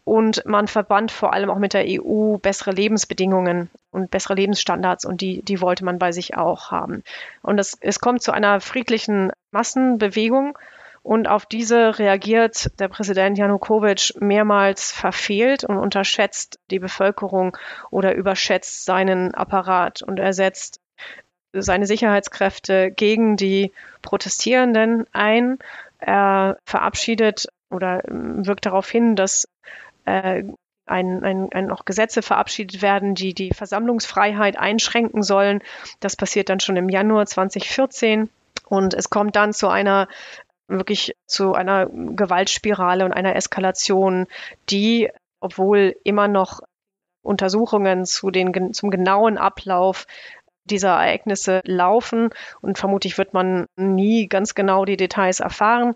Und man verband vor allem auch mit der EU bessere Lebensbedingungen und bessere Lebensstandards und die, die wollte man bei sich auch haben. Und es, es kommt zu einer friedlichen Massenbewegung und auf diese reagiert der Präsident Janukowitsch mehrmals verfehlt und unterschätzt die Bevölkerung oder überschätzt seinen Apparat und er setzt seine Sicherheitskräfte gegen die Protestierenden ein. Er verabschiedet oder wirkt darauf hin, dass äh, ein, ein, ein, noch Gesetze verabschiedet werden, die die Versammlungsfreiheit einschränken sollen. Das passiert dann schon im Januar 2014. Und es kommt dann zu einer wirklich zu einer Gewaltspirale und einer Eskalation, die, obwohl immer noch Untersuchungen zu den, zum genauen Ablauf dieser Ereignisse laufen und vermutlich wird man nie ganz genau die Details erfahren.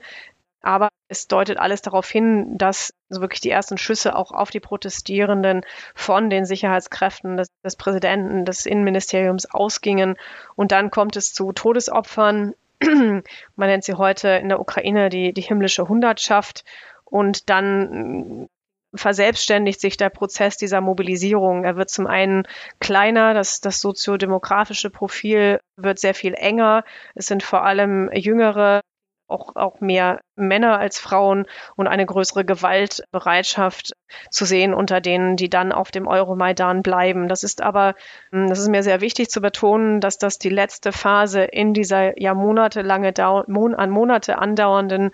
Aber es deutet alles darauf hin, dass so wirklich die ersten Schüsse auch auf die Protestierenden von den Sicherheitskräften des, des Präsidenten, des Innenministeriums ausgingen. Und dann kommt es zu Todesopfern man nennt sie heute in der Ukraine die, die himmlische Hundertschaft. Und dann verselbstständigt sich der Prozess dieser Mobilisierung. Er wird zum einen kleiner, das, das soziodemografische Profil wird sehr viel enger. Es sind vor allem jüngere auch, auch mehr Männer als Frauen und eine größere Gewaltbereitschaft zu sehen unter denen, die dann auf dem Euromaidan bleiben. Das ist aber, hm, das ist mir sehr wichtig zu betonen, dass das die letzte Phase in dieser ja monatelange, an Monate andauernden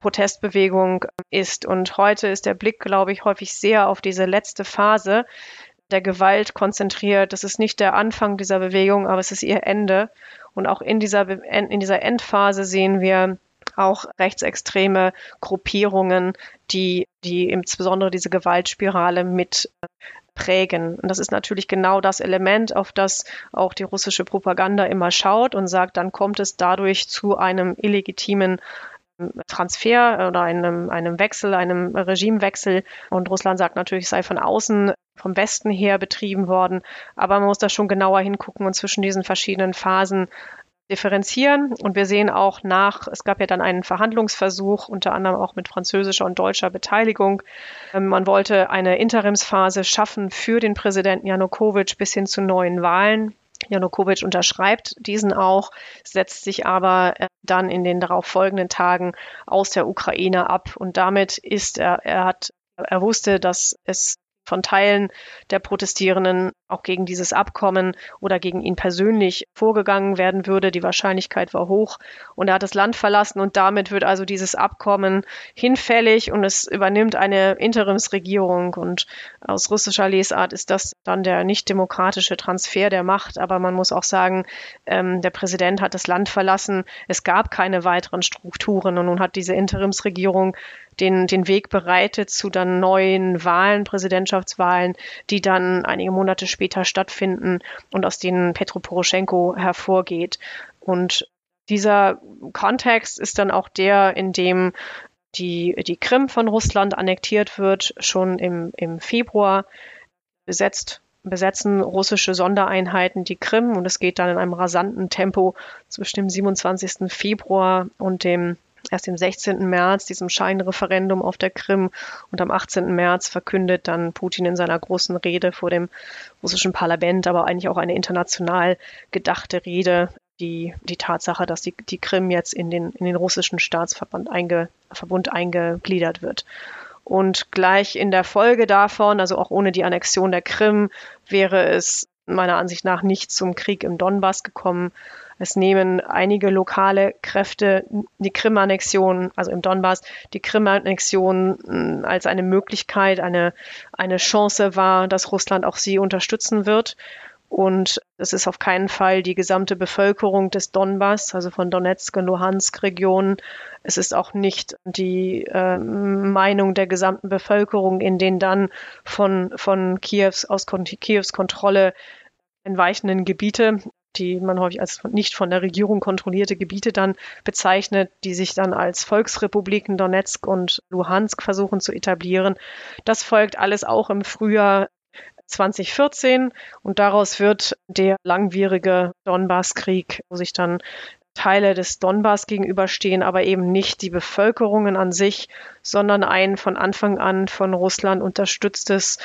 Protestbewegung ist. Und heute ist der Blick, glaube ich, häufig sehr auf diese letzte Phase der Gewalt konzentriert. Das ist nicht der Anfang dieser Bewegung, aber es ist ihr Ende. Und auch in dieser, in dieser Endphase sehen wir auch rechtsextreme Gruppierungen, die, die insbesondere diese Gewaltspirale mit äh, prägen. Und das ist natürlich genau das Element, auf das auch die russische Propaganda immer schaut und sagt, dann kommt es dadurch zu einem illegitimen ähm, Transfer oder einem, einem Wechsel, einem Regimewechsel. Und Russland sagt natürlich, sei von außen, vom Westen her betrieben worden. Aber man muss da schon genauer hingucken und zwischen diesen verschiedenen Phasen differenzieren. Und wir sehen auch nach, es gab ja dann einen Verhandlungsversuch, unter anderem auch mit französischer und deutscher Beteiligung. Ähm, man wollte eine Interimsphase schaffen für den Präsidenten Janukowitsch bis hin zu neuen Wahlen. Janukowitsch unterschreibt diesen auch, setzt sich aber äh, dann in den darauf folgenden Tagen aus der Ukraine ab. Und damit ist er, er hat, er wusste, dass es von Teilen der Protestierenden auch gegen dieses Abkommen oder gegen ihn persönlich vorgegangen werden würde. Die Wahrscheinlichkeit war hoch und er hat das Land verlassen und damit wird also dieses Abkommen hinfällig und es übernimmt eine Interimsregierung und aus russischer Lesart ist das dann der nicht demokratische Transfer der Macht. Aber man muss auch sagen, ähm, der Präsident hat das Land verlassen. Es gab keine weiteren Strukturen und nun hat diese Interimsregierung den, den Weg bereitet zu dann neuen Wahlen, Präsidentschaftswahlen, die dann einige Monate später stattfinden und aus denen Petro Poroschenko hervorgeht. Und dieser Kontext ist dann auch der, in dem die, die Krim von Russland annektiert wird, schon im, im Februar besetzt besetzen russische Sondereinheiten die Krim und es geht dann in einem rasanten Tempo zwischen dem 27. Februar und dem erst dem 16. März, diesem Scheinreferendum auf der Krim. Und am 18. März verkündet dann Putin in seiner großen Rede vor dem russischen Parlament, aber eigentlich auch eine international gedachte Rede, die, die Tatsache, dass die, die Krim jetzt in den, in den russischen Staatsverbund einge, Verbund eingegliedert wird. Und gleich in der Folge davon, also auch ohne die Annexion der Krim, wäre es meiner Ansicht nach nicht zum Krieg im Donbass gekommen, es nehmen einige lokale Kräfte die Krim-Annexion, also im Donbass, die Krim-Annexion hm, als eine Möglichkeit, eine, eine Chance wahr, dass Russland auch sie unterstützen wird. Und es ist auf keinen Fall die gesamte Bevölkerung des Donbass, also von Donetsk und Luhansk-Regionen. Es ist auch nicht die äh, Meinung der gesamten Bevölkerung in den dann von, von Kiews aus Kiews Kontrolle entweichenden Gebiete die man häufig als nicht von der Regierung kontrollierte Gebiete dann bezeichnet, die sich dann als Volksrepubliken Donetsk und Luhansk versuchen zu etablieren. Das folgt alles auch im Frühjahr 2014 und daraus wird der langwierige Donbasskrieg, wo sich dann Teile des Donbass gegenüberstehen, aber eben nicht die Bevölkerungen an sich, sondern ein von Anfang an von Russland unterstütztes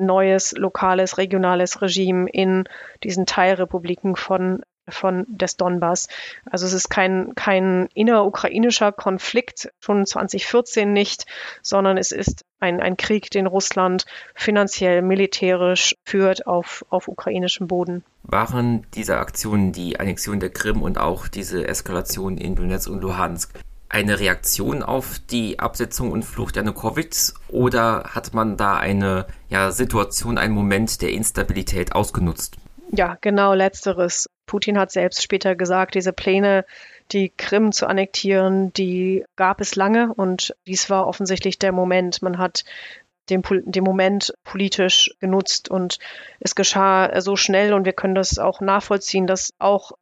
neues lokales, regionales Regime in diesen Teilrepubliken von von des Donbass. Also es ist kein, kein innerukrainischer Konflikt, schon 2014 nicht, sondern es ist ein, ein Krieg, den Russland finanziell, militärisch führt auf, auf ukrainischem Boden. Waren diese Aktionen, die Annexion der Krim und auch diese Eskalation in Donetsk und Luhansk, eine Reaktion auf die Absetzung und Flucht Janukowitschs oder hat man da eine ja, Situation, einen Moment der Instabilität ausgenutzt? Ja, genau letzteres. Putin hat selbst später gesagt, diese Pläne, die Krim zu annektieren, die gab es lange und dies war offensichtlich der Moment. Man hat den, den Moment politisch genutzt und es geschah so schnell und wir können das auch nachvollziehen, dass auch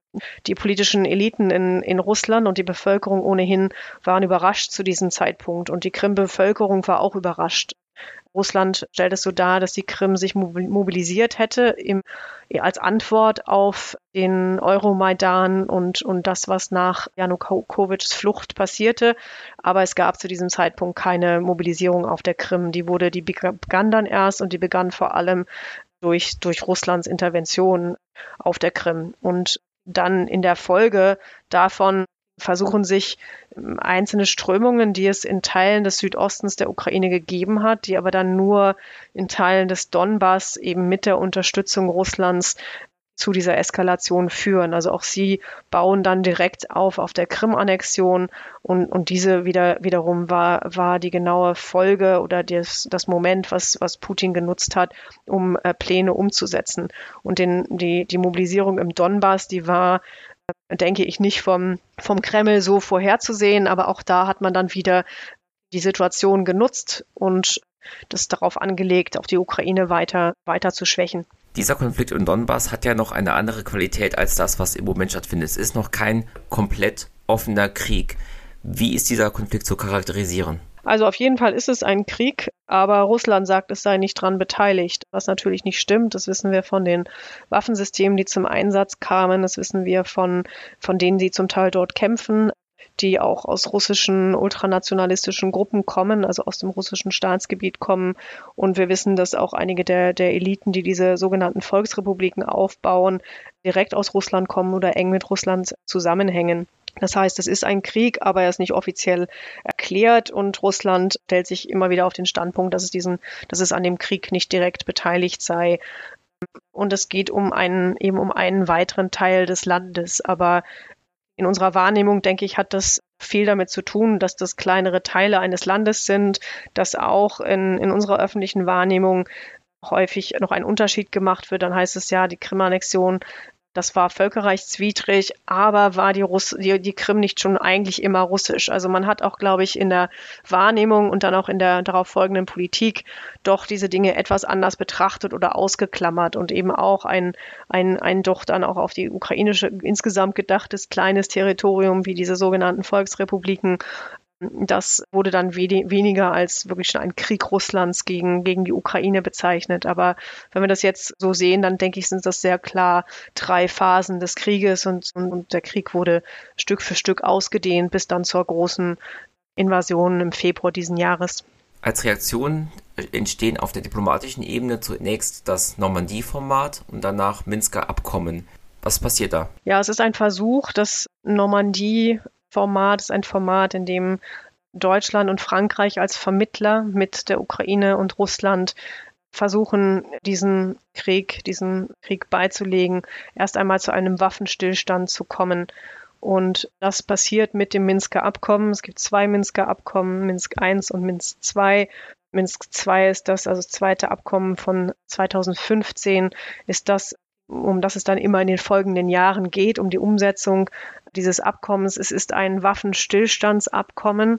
die politischen Eliten in, in Russland und die Bevölkerung ohnehin waren überrascht zu diesem Zeitpunkt und die Krim-Bevölkerung war auch überrascht. Russland stellt es so dar, dass die Krim sich mobilisiert hätte im, als Antwort auf den Euromaidan und, und das, was nach Janukowitschs Flucht passierte. Aber es gab zu diesem Zeitpunkt keine Mobilisierung auf der Krim. Die wurde, die begann dann erst und die begann vor allem durch, durch Russlands Intervention auf der Krim. Und dann in der Folge davon versuchen sich ähm, einzelne Strömungen, die es in Teilen des Südostens der Ukraine gegeben hat, die aber dann nur in Teilen des Donbass eben mit der Unterstützung Russlands zu dieser Eskalation führen. Also auch sie bauen dann direkt auf auf der Krim-Annexion und, und diese wieder, wiederum war, war die genaue Folge oder das, das Moment, was, was Putin genutzt hat, um äh, Pläne umzusetzen. Und den, die, die Mobilisierung im Donbass, die war denke ich, nicht vom, vom Kreml so vorherzusehen. Aber auch da hat man dann wieder die Situation genutzt und das darauf angelegt, auch die Ukraine weiter, weiter zu schwächen. Dieser Konflikt im Donbass hat ja noch eine andere Qualität als das, was im Moment stattfindet. Es ist noch kein komplett offener Krieg. Wie ist dieser Konflikt zu charakterisieren? Also auf jeden Fall ist es ein Krieg, aber Russland sagt, es sei nicht dran beteiligt, was natürlich nicht stimmt. Das wissen wir von den Waffensystemen, die zum Einsatz kamen. Das wissen wir von, von denen, die zum Teil dort kämpfen die auch aus russischen ultranationalistischen Gruppen kommen, also aus dem russischen Staatsgebiet kommen. Und wir wissen, dass auch einige der, der Eliten, die diese sogenannten Volksrepubliken aufbauen, direkt aus Russland kommen oder eng mit Russland zusammenhängen. Das heißt, es ist ein Krieg, aber er ist nicht offiziell erklärt und Russland stellt sich immer wieder auf den Standpunkt, dass es diesen, dass es an dem Krieg nicht direkt beteiligt sei. Und es geht um einen, eben um einen weiteren Teil des Landes. Aber in unserer Wahrnehmung, denke ich, hat das viel damit zu tun, dass das kleinere Teile eines Landes sind, dass auch in, in unserer öffentlichen Wahrnehmung häufig noch ein Unterschied gemacht wird. Dann heißt es ja, die Krim-Annexion das war völkerrechtswidrig, aber war die, Russ die, die Krim nicht schon eigentlich immer russisch? Also man hat auch, glaube ich, in der Wahrnehmung und dann auch in der darauf folgenden Politik doch diese Dinge etwas anders betrachtet oder ausgeklammert und eben auch ein, ein, ein doch dann auch auf die ukrainische insgesamt gedachtes kleines Territorium wie diese sogenannten Volksrepubliken das wurde dann we weniger als wirklich schon ein Krieg Russlands gegen, gegen die Ukraine bezeichnet. Aber wenn wir das jetzt so sehen, dann denke ich, sind das sehr klar drei Phasen des Krieges und, und, und der Krieg wurde Stück für Stück ausgedehnt bis dann zur großen Invasion im Februar diesen Jahres. Als Reaktion entstehen auf der diplomatischen Ebene zunächst das Normandie-Format und danach Minsker Abkommen. Was passiert da? Ja, es ist ein Versuch, das Normandie Format ist ein Format, in dem Deutschland und Frankreich als Vermittler mit der Ukraine und Russland versuchen, diesen Krieg, diesen Krieg beizulegen, erst einmal zu einem Waffenstillstand zu kommen. Und das passiert mit dem Minsker Abkommen. Es gibt zwei Minsker Abkommen, Minsk I und Minsk II. Minsk II ist das, also das zweite Abkommen von 2015, ist das, um das es dann immer in den folgenden Jahren geht, um die Umsetzung dieses Abkommens. Es ist ein Waffenstillstandsabkommen.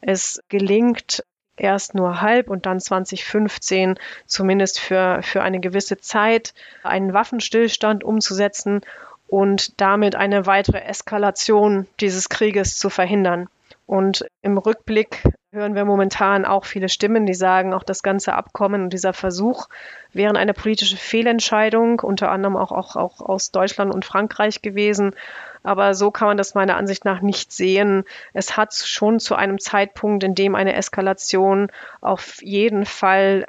Es gelingt erst nur halb und dann 2015 zumindest für, für eine gewisse Zeit einen Waffenstillstand umzusetzen und damit eine weitere Eskalation dieses Krieges zu verhindern. Und im Rückblick hören wir momentan auch viele Stimmen, die sagen, auch das ganze Abkommen und dieser Versuch wären eine politische Fehlentscheidung, unter anderem auch, auch, auch aus Deutschland und Frankreich gewesen. Aber so kann man das meiner Ansicht nach nicht sehen. Es hat schon zu einem Zeitpunkt, in dem eine Eskalation auf jeden Fall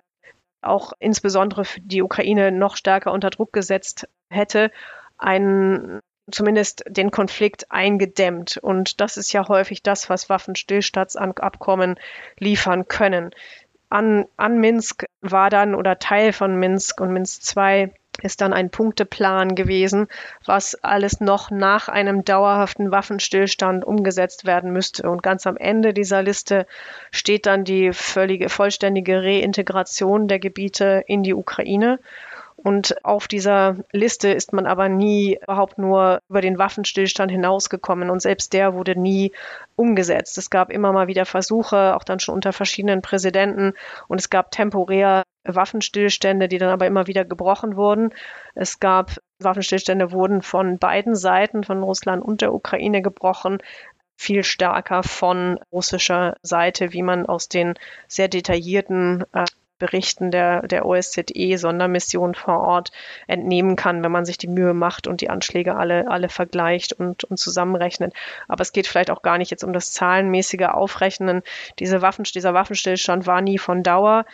auch insbesondere für die Ukraine noch stärker unter Druck gesetzt hätte, einen zumindest den Konflikt eingedämmt. Und das ist ja häufig das, was Waffenstillstandsabkommen liefern können. An, an Minsk war dann oder Teil von Minsk und Minsk II ist dann ein Punkteplan gewesen, was alles noch nach einem dauerhaften Waffenstillstand umgesetzt werden müsste. Und ganz am Ende dieser Liste steht dann die völlige, vollständige Reintegration der Gebiete in die Ukraine. Und auf dieser Liste ist man aber nie überhaupt nur über den Waffenstillstand hinausgekommen und selbst der wurde nie umgesetzt. Es gab immer mal wieder Versuche, auch dann schon unter verschiedenen Präsidenten und es gab temporär Waffenstillstände, die dann aber immer wieder gebrochen wurden. Es gab Waffenstillstände wurden von beiden Seiten, von Russland und der Ukraine gebrochen viel stärker von russischer Seite, wie man aus den sehr detaillierten äh, Berichten der, der OSZE-Sondermission vor Ort entnehmen kann, wenn man sich die Mühe macht und die Anschläge alle, alle vergleicht und, und zusammenrechnet. Aber es geht vielleicht auch gar nicht jetzt um das zahlenmäßige Aufrechnen. Diese Waffen, dieser Waffenstillstand war nie von Dauer.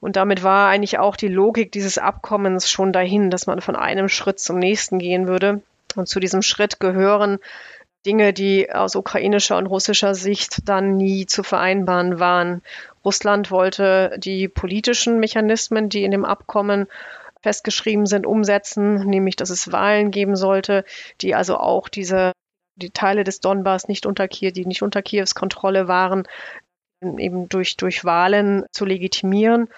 Und damit war eigentlich auch die Logik dieses Abkommens schon dahin, dass man von einem Schritt zum nächsten gehen würde. Und zu diesem Schritt gehören Dinge, die aus ukrainischer und russischer Sicht dann nie zu vereinbaren waren. Russland wollte die politischen Mechanismen, die in dem Abkommen festgeschrieben sind, umsetzen, nämlich dass es Wahlen geben sollte, die also auch diese die Teile des Donbass nicht unter Kiew, die nicht unter Kiews Kontrolle waren, eben durch, durch Wahlen zu legitimieren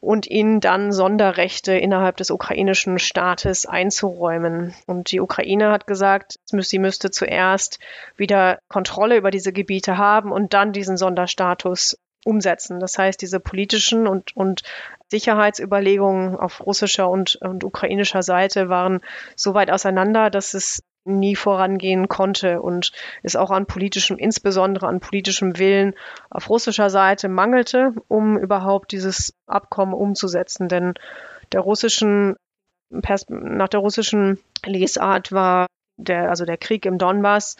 und ihnen dann Sonderrechte innerhalb des ukrainischen Staates einzuräumen. Und die Ukraine hat gesagt, sie müsste zuerst wieder Kontrolle über diese Gebiete haben und dann diesen Sonderstatus umsetzen. Das heißt, diese politischen und, und Sicherheitsüberlegungen auf russischer und, und ukrainischer Seite waren so weit auseinander, dass es nie vorangehen konnte und es auch an politischem, insbesondere an politischem Willen auf russischer Seite mangelte, um überhaupt dieses Abkommen umzusetzen. Denn der russischen, nach der russischen Lesart war der, also der Krieg im Donbass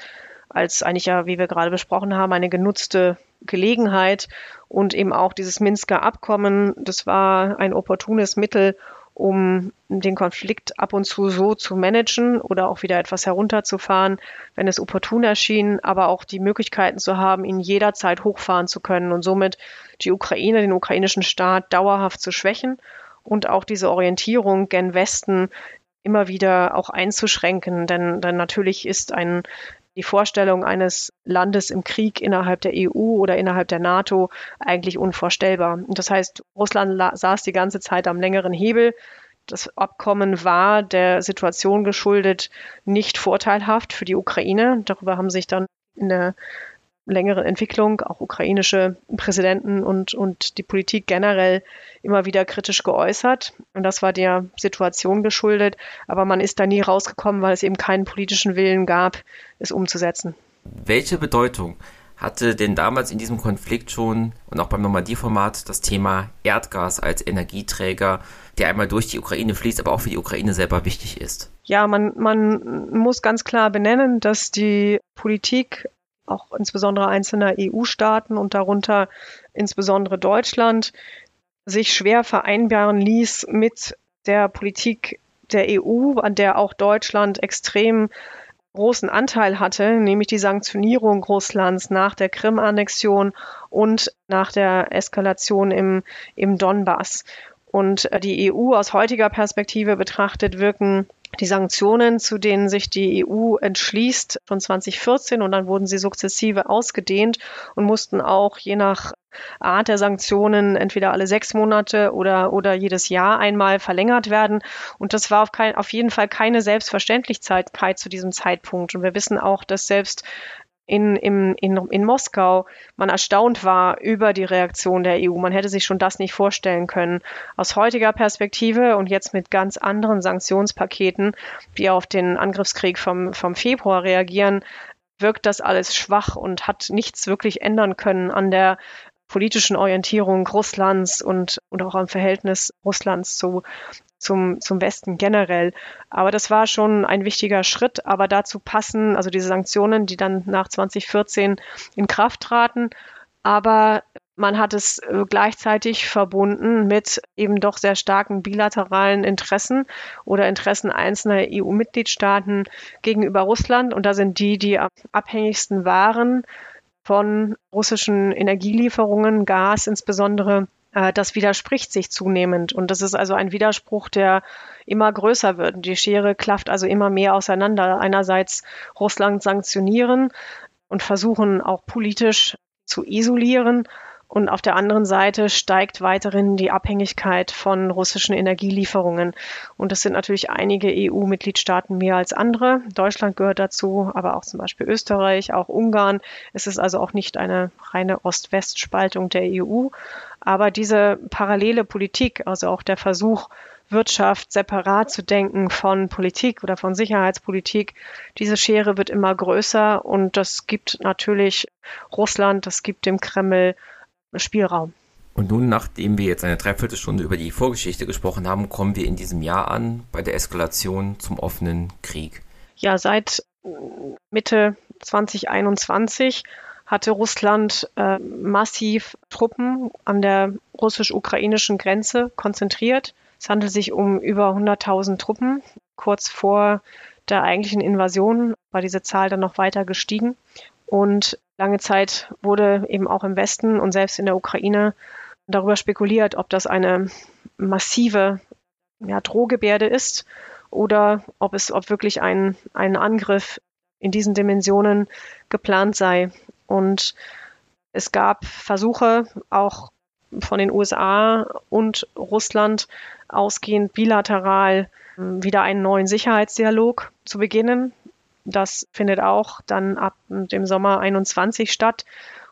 als eigentlich ja, wie wir gerade besprochen haben, eine genutzte Gelegenheit und eben auch dieses Minsker Abkommen, das war ein opportunes Mittel, um den Konflikt ab und zu so zu managen oder auch wieder etwas herunterzufahren, wenn es opportun erschien, aber auch die Möglichkeiten zu haben, ihn jederzeit hochfahren zu können und somit die Ukraine, den ukrainischen Staat dauerhaft zu schwächen und auch diese Orientierung gen Westen immer wieder auch einzuschränken. Denn, denn natürlich ist ein die Vorstellung eines Landes im Krieg innerhalb der EU oder innerhalb der NATO eigentlich unvorstellbar. Und das heißt, Russland saß die ganze Zeit am längeren Hebel. Das Abkommen war der Situation geschuldet nicht vorteilhaft für die Ukraine. Darüber haben sich dann in der längeren Entwicklung, auch ukrainische Präsidenten und, und die Politik generell immer wieder kritisch geäußert. Und das war der Situation geschuldet. Aber man ist da nie rausgekommen, weil es eben keinen politischen Willen gab, es umzusetzen. Welche Bedeutung hatte denn damals in diesem Konflikt schon und auch beim Normandie-Format das Thema Erdgas als Energieträger, der einmal durch die Ukraine fließt, aber auch für die Ukraine selber wichtig ist? Ja, man, man muss ganz klar benennen, dass die Politik auch insbesondere einzelner EU-Staaten und darunter insbesondere Deutschland sich schwer vereinbaren ließ mit der Politik der EU, an der auch Deutschland extrem großen Anteil hatte, nämlich die Sanktionierung Russlands nach der Krim-Annexion und nach der Eskalation im, im Donbass. Und die EU aus heutiger Perspektive betrachtet wirken die Sanktionen, zu denen sich die EU entschließt, von 2014 und dann wurden sie sukzessive ausgedehnt und mussten auch je nach Art der Sanktionen entweder alle sechs Monate oder, oder jedes Jahr einmal verlängert werden. Und das war auf, kein, auf jeden Fall keine Selbstverständlichkeit zu diesem Zeitpunkt. Und wir wissen auch, dass selbst in, in, in, in Moskau man erstaunt war über die Reaktion der EU. Man hätte sich schon das nicht vorstellen können. Aus heutiger Perspektive und jetzt mit ganz anderen Sanktionspaketen, die auf den Angriffskrieg vom, vom Februar reagieren, wirkt das alles schwach und hat nichts wirklich ändern können an der politischen Orientierung Russlands und, und auch am Verhältnis Russlands zu, zum, zum Westen generell. Aber das war schon ein wichtiger Schritt. Aber dazu passen also diese Sanktionen, die dann nach 2014 in Kraft traten. Aber man hat es äh, gleichzeitig verbunden mit eben doch sehr starken bilateralen Interessen oder Interessen einzelner EU-Mitgliedstaaten gegenüber Russland. Und da sind die, die am abhängigsten waren von russischen Energielieferungen, Gas insbesondere, das widerspricht sich zunehmend. Und das ist also ein Widerspruch, der immer größer wird. Die Schere klafft also immer mehr auseinander. Einerseits Russland sanktionieren und versuchen auch politisch zu isolieren. Und auf der anderen Seite steigt weiterhin die Abhängigkeit von russischen Energielieferungen. Und das sind natürlich einige EU-Mitgliedstaaten mehr als andere. Deutschland gehört dazu, aber auch zum Beispiel Österreich, auch Ungarn. Es ist also auch nicht eine reine Ost-West-Spaltung der EU. Aber diese parallele Politik, also auch der Versuch, Wirtschaft separat zu denken von Politik oder von Sicherheitspolitik. Diese Schere wird immer größer und das gibt natürlich Russland, das gibt dem Kreml Spielraum. Und nun, nachdem wir jetzt eine Dreiviertelstunde über die Vorgeschichte gesprochen haben, kommen wir in diesem Jahr an bei der Eskalation zum offenen Krieg. Ja, seit Mitte 2021 hatte Russland äh, massiv Truppen an der russisch-ukrainischen Grenze konzentriert. Es handelt sich um über 100.000 Truppen. Kurz vor der eigentlichen Invasion war diese Zahl dann noch weiter gestiegen. Und lange Zeit wurde eben auch im Westen und selbst in der Ukraine darüber spekuliert, ob das eine massive ja, Drohgebärde ist oder ob es, ob wirklich ein, ein Angriff in diesen Dimensionen geplant sei. Und es gab Versuche, auch von den USA und Russland ausgehend bilateral hm, wieder einen neuen Sicherheitsdialog zu beginnen. Das findet auch dann ab dem Sommer 21 statt.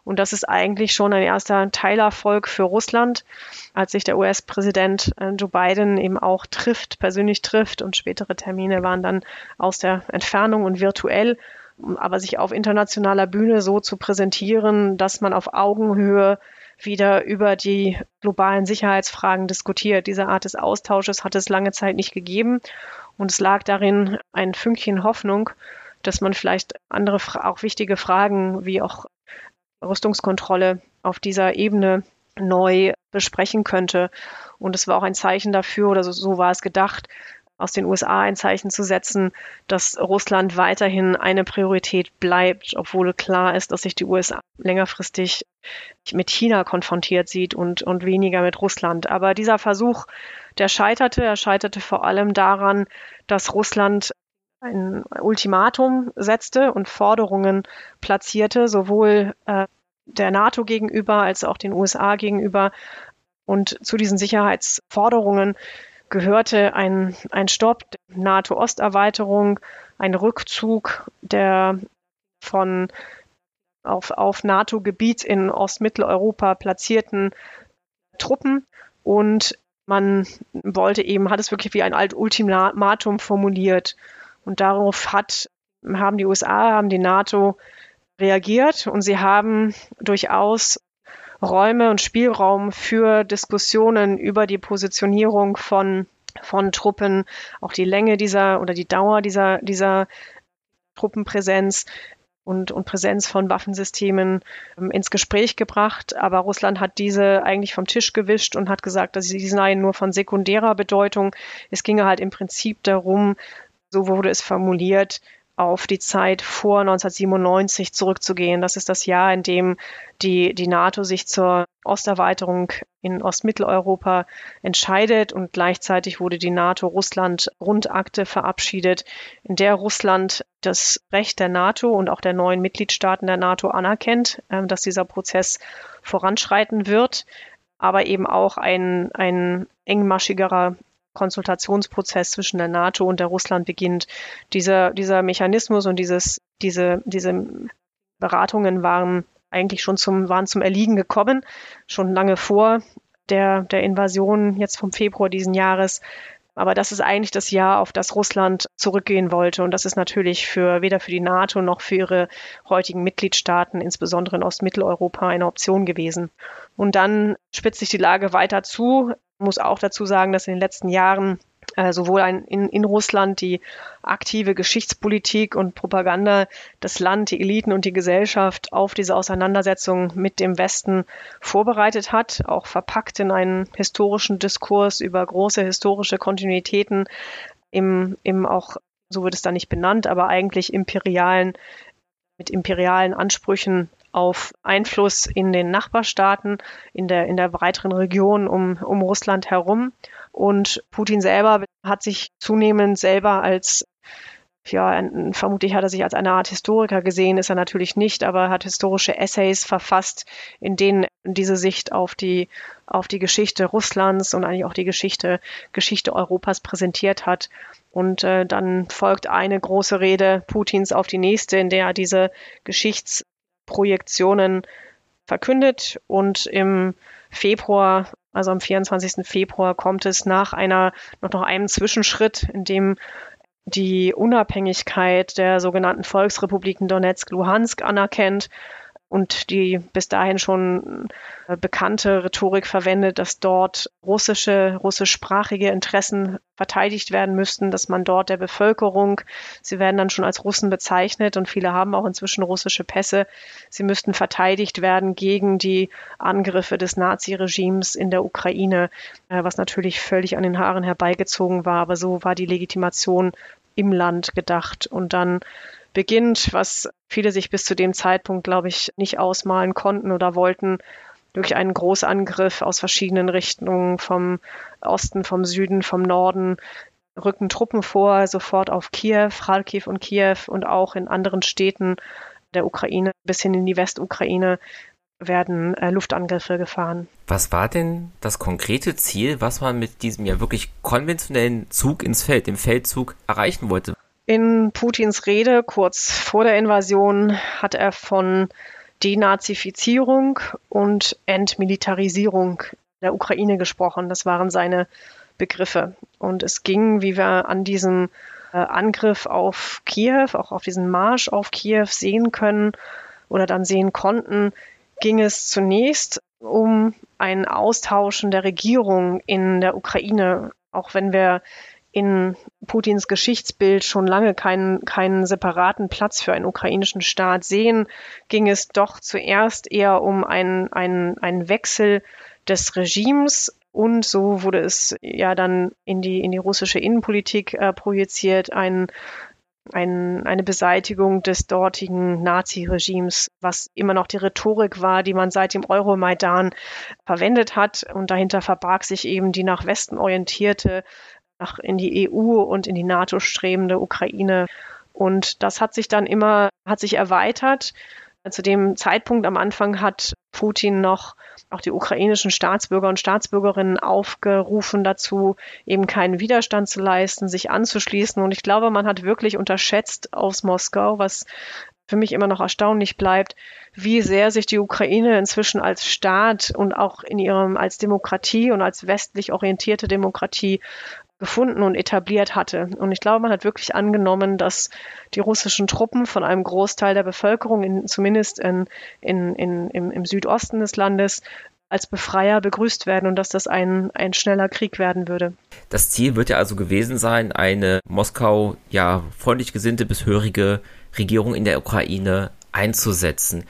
Und das ist eigentlich schon ein erster Teilerfolg für Russland, als sich der US-Präsident äh, Joe Biden eben auch trifft, persönlich trifft. Und spätere Termine waren dann aus der Entfernung und virtuell. Aber sich auf internationaler Bühne so zu präsentieren, dass man auf Augenhöhe wieder über die globalen Sicherheitsfragen diskutiert. Diese Art des Austausches hat es lange Zeit nicht gegeben. Und es lag darin ein Fünkchen Hoffnung, dass man vielleicht andere, auch wichtige Fragen wie auch Rüstungskontrolle auf dieser Ebene neu besprechen könnte. Und es war auch ein Zeichen dafür, oder so, so war es gedacht, aus den USA ein Zeichen zu setzen, dass Russland weiterhin eine Priorität bleibt, obwohl klar ist, dass sich die USA längerfristig mit China konfrontiert sieht und, und weniger mit Russland. Aber dieser Versuch, der scheiterte. Er scheiterte vor allem daran, dass Russland ein Ultimatum setzte und Forderungen platzierte, sowohl äh, der NATO gegenüber als auch den USA gegenüber. Und zu diesen Sicherheitsforderungen gehörte ein, ein Stopp der NATO-Osterweiterung, ein Rückzug der von auf, auf NATO-Gebiet in Ostmitteleuropa platzierten Truppen und man wollte eben, hat es wirklich wie ein alt Ultimatum formuliert. Und darauf hat, haben die USA, haben die NATO reagiert und sie haben durchaus Räume und Spielraum für Diskussionen über die Positionierung von, von Truppen, auch die Länge dieser oder die Dauer dieser, dieser Truppenpräsenz und, und Präsenz von Waffensystemen ähm, ins Gespräch gebracht. Aber Russland hat diese eigentlich vom Tisch gewischt und hat gesagt, dass sie seien nur von sekundärer Bedeutung. Es ginge halt im Prinzip darum, so wurde es formuliert, auf die Zeit vor 1997 zurückzugehen. Das ist das Jahr, in dem die, die NATO sich zur Osterweiterung in Ostmitteleuropa entscheidet und gleichzeitig wurde die NATO-Russland-Grundakte verabschiedet, in der Russland das Recht der NATO und auch der neuen Mitgliedstaaten der NATO anerkennt, äh, dass dieser Prozess voranschreiten wird, aber eben auch ein, ein engmaschigerer Konsultationsprozess zwischen der NATO und der Russland beginnt. Dieser, dieser Mechanismus und dieses, diese, diese Beratungen waren eigentlich schon zum, waren zum Erliegen gekommen, schon lange vor der, der Invasion jetzt vom Februar diesen Jahres. Aber das ist eigentlich das Jahr, auf das Russland zurückgehen wollte. Und das ist natürlich für weder für die NATO noch für ihre heutigen Mitgliedstaaten, insbesondere in Ostmitteleuropa, eine Option gewesen. Und dann spitzt sich die Lage weiter zu muss auch dazu sagen, dass in den letzten Jahren sowohl ein, in, in Russland die aktive Geschichtspolitik und Propaganda das Land, die Eliten und die Gesellschaft auf diese Auseinandersetzung mit dem Westen vorbereitet hat, auch verpackt in einen historischen Diskurs über große historische Kontinuitäten im, im auch, so wird es da nicht benannt, aber eigentlich imperialen, mit imperialen Ansprüchen auf Einfluss in den Nachbarstaaten, in der, in der breiteren Region um, um Russland herum. Und Putin selber hat sich zunehmend selber als ja, vermutlich hat er sich als eine Art Historiker gesehen, ist er natürlich nicht, aber er hat historische Essays verfasst, in denen diese Sicht auf die, auf die Geschichte Russlands und eigentlich auch die Geschichte, Geschichte Europas präsentiert hat. Und äh, dann folgt eine große Rede Putins auf die nächste, in der er diese Geschichts, Projektionen verkündet und im Februar Also am 24. Februar kommt es nach einer, noch noch einem Zwischenschritt, in dem die Unabhängigkeit der sogenannten Volksrepubliken Donetsk, Luhansk anerkennt und die bis dahin schon äh, bekannte Rhetorik verwendet, dass dort russische, russischsprachige Interessen verteidigt werden müssten, dass man dort der Bevölkerung, sie werden dann schon als Russen bezeichnet und viele haben auch inzwischen russische Pässe, sie müssten verteidigt werden gegen die Angriffe des Naziregimes in der Ukraine, äh, was natürlich völlig an den Haaren herbeigezogen war, aber so war die Legitimation im Land gedacht. Und dann beginnt, was viele sich bis zu dem Zeitpunkt, glaube ich, nicht ausmalen konnten oder wollten, durch einen Großangriff aus verschiedenen Richtungen, vom Osten, vom Süden, vom Norden, rücken Truppen vor, sofort auf Kiew, Kharkiv und Kiew und auch in anderen Städten der Ukraine bis hin in die Westukraine werden äh, Luftangriffe gefahren. Was war denn das konkrete Ziel, was man mit diesem ja wirklich konventionellen Zug ins Feld, dem Feldzug, erreichen wollte? In Putins Rede kurz vor der Invasion hat er von Denazifizierung und Entmilitarisierung der Ukraine gesprochen. Das waren seine Begriffe. Und es ging, wie wir an diesem äh, Angriff auf Kiew, auch auf diesen Marsch auf Kiew sehen können oder dann sehen konnten, ging es zunächst um ein Austauschen der Regierung in der Ukraine, auch wenn wir in Putins Geschichtsbild schon lange keinen, keinen separaten Platz für einen ukrainischen Staat sehen, ging es doch zuerst eher um einen, einen, einen Wechsel des Regimes und so wurde es ja dann in die, in die russische Innenpolitik äh, projiziert, ein, ein, eine Beseitigung des dortigen Nazi-Regimes, was immer noch die Rhetorik war, die man seit dem Euromaidan verwendet hat. Und dahinter verbarg sich eben die nach Westen orientierte in die EU und in die NATO strebende Ukraine. Und das hat sich dann immer, hat sich erweitert. Zu dem Zeitpunkt am Anfang hat Putin noch auch die ukrainischen Staatsbürger und Staatsbürgerinnen aufgerufen dazu, eben keinen Widerstand zu leisten, sich anzuschließen. Und ich glaube, man hat wirklich unterschätzt aus Moskau, was für mich immer noch erstaunlich bleibt, wie sehr sich die Ukraine inzwischen als Staat und auch in ihrem als Demokratie und als westlich orientierte Demokratie gefunden und etabliert hatte. Und ich glaube, man hat wirklich angenommen, dass die russischen Truppen von einem Großteil der Bevölkerung, in, zumindest in, in, in, im, im Südosten des Landes, als Befreier begrüßt werden und dass das ein, ein schneller Krieg werden würde. Das Ziel wird ja also gewesen sein, eine Moskau ja freundlich gesinnte bis hörige Regierung in der Ukraine einzusetzen.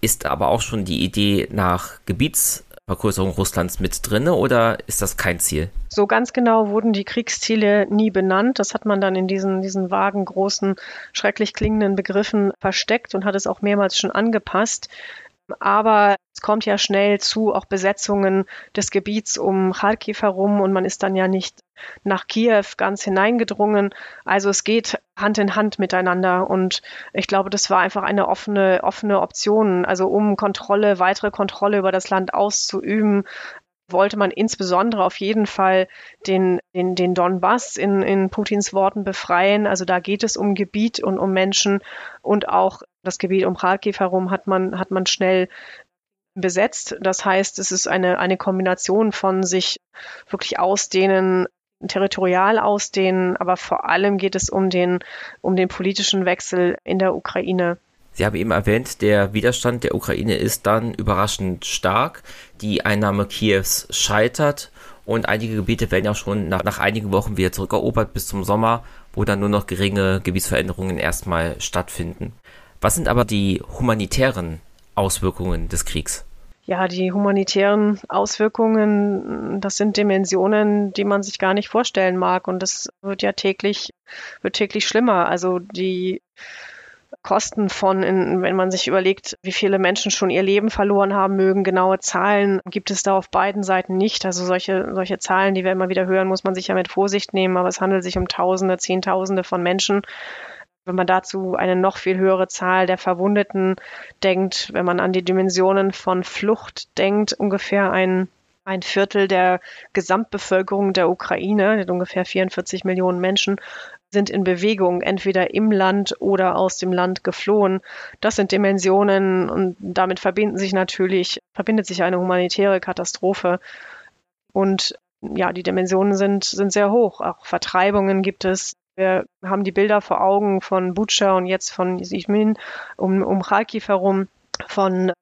Ist aber auch schon die Idee nach Gebiets Vergrößerung Russlands mit drinne oder ist das kein Ziel? So ganz genau wurden die Kriegsziele nie benannt. Das hat man dann in diesen, diesen vagen, großen, schrecklich klingenden Begriffen versteckt und hat es auch mehrmals schon angepasst. Aber es kommt ja schnell zu auch Besetzungen des Gebiets um Kharkiv herum und man ist dann ja nicht nach Kiew ganz hineingedrungen. Also es geht Hand in Hand miteinander und ich glaube, das war einfach eine offene, offene Option. Also um Kontrolle, weitere Kontrolle über das Land auszuüben, wollte man insbesondere auf jeden Fall den, den, den Donbass in, in Putins Worten befreien. Also da geht es um Gebiet und um Menschen und auch das Gebiet um Kharkiv herum hat man, hat man schnell besetzt. Das heißt, es ist eine, eine Kombination von sich wirklich ausdehnen, territorial ausdehnen, aber vor allem geht es um den, um den politischen Wechsel in der Ukraine. Sie haben eben erwähnt, der Widerstand der Ukraine ist dann überraschend stark. Die Einnahme Kiews scheitert und einige Gebiete werden ja schon nach, nach einigen Wochen wieder zurückerobert bis zum Sommer, wo dann nur noch geringe Gebietsveränderungen erstmal stattfinden. Was sind aber die humanitären Auswirkungen des Kriegs? Ja, die humanitären Auswirkungen, das sind Dimensionen, die man sich gar nicht vorstellen mag. Und das wird ja täglich, wird täglich schlimmer. Also die Kosten von, in, wenn man sich überlegt, wie viele Menschen schon ihr Leben verloren haben mögen, genaue Zahlen gibt es da auf beiden Seiten nicht. Also solche, solche Zahlen, die wir immer wieder hören, muss man sich ja mit Vorsicht nehmen, aber es handelt sich um Tausende, Zehntausende von Menschen. Wenn man dazu eine noch viel höhere Zahl der Verwundeten denkt, wenn man an die Dimensionen von Flucht denkt, ungefähr ein ein Viertel der Gesamtbevölkerung der Ukraine, ungefähr 44 Millionen Menschen, sind in Bewegung, entweder im Land oder aus dem Land geflohen. Das sind Dimensionen und damit verbinden sich natürlich, verbindet sich eine humanitäre Katastrophe Und ja, die Dimensionen sind, sind sehr hoch. Auch Vertreibungen gibt es. Wir haben die Bilder vor Augen von Butscha und jetzt von Sijmin um, um Kharkiv herum von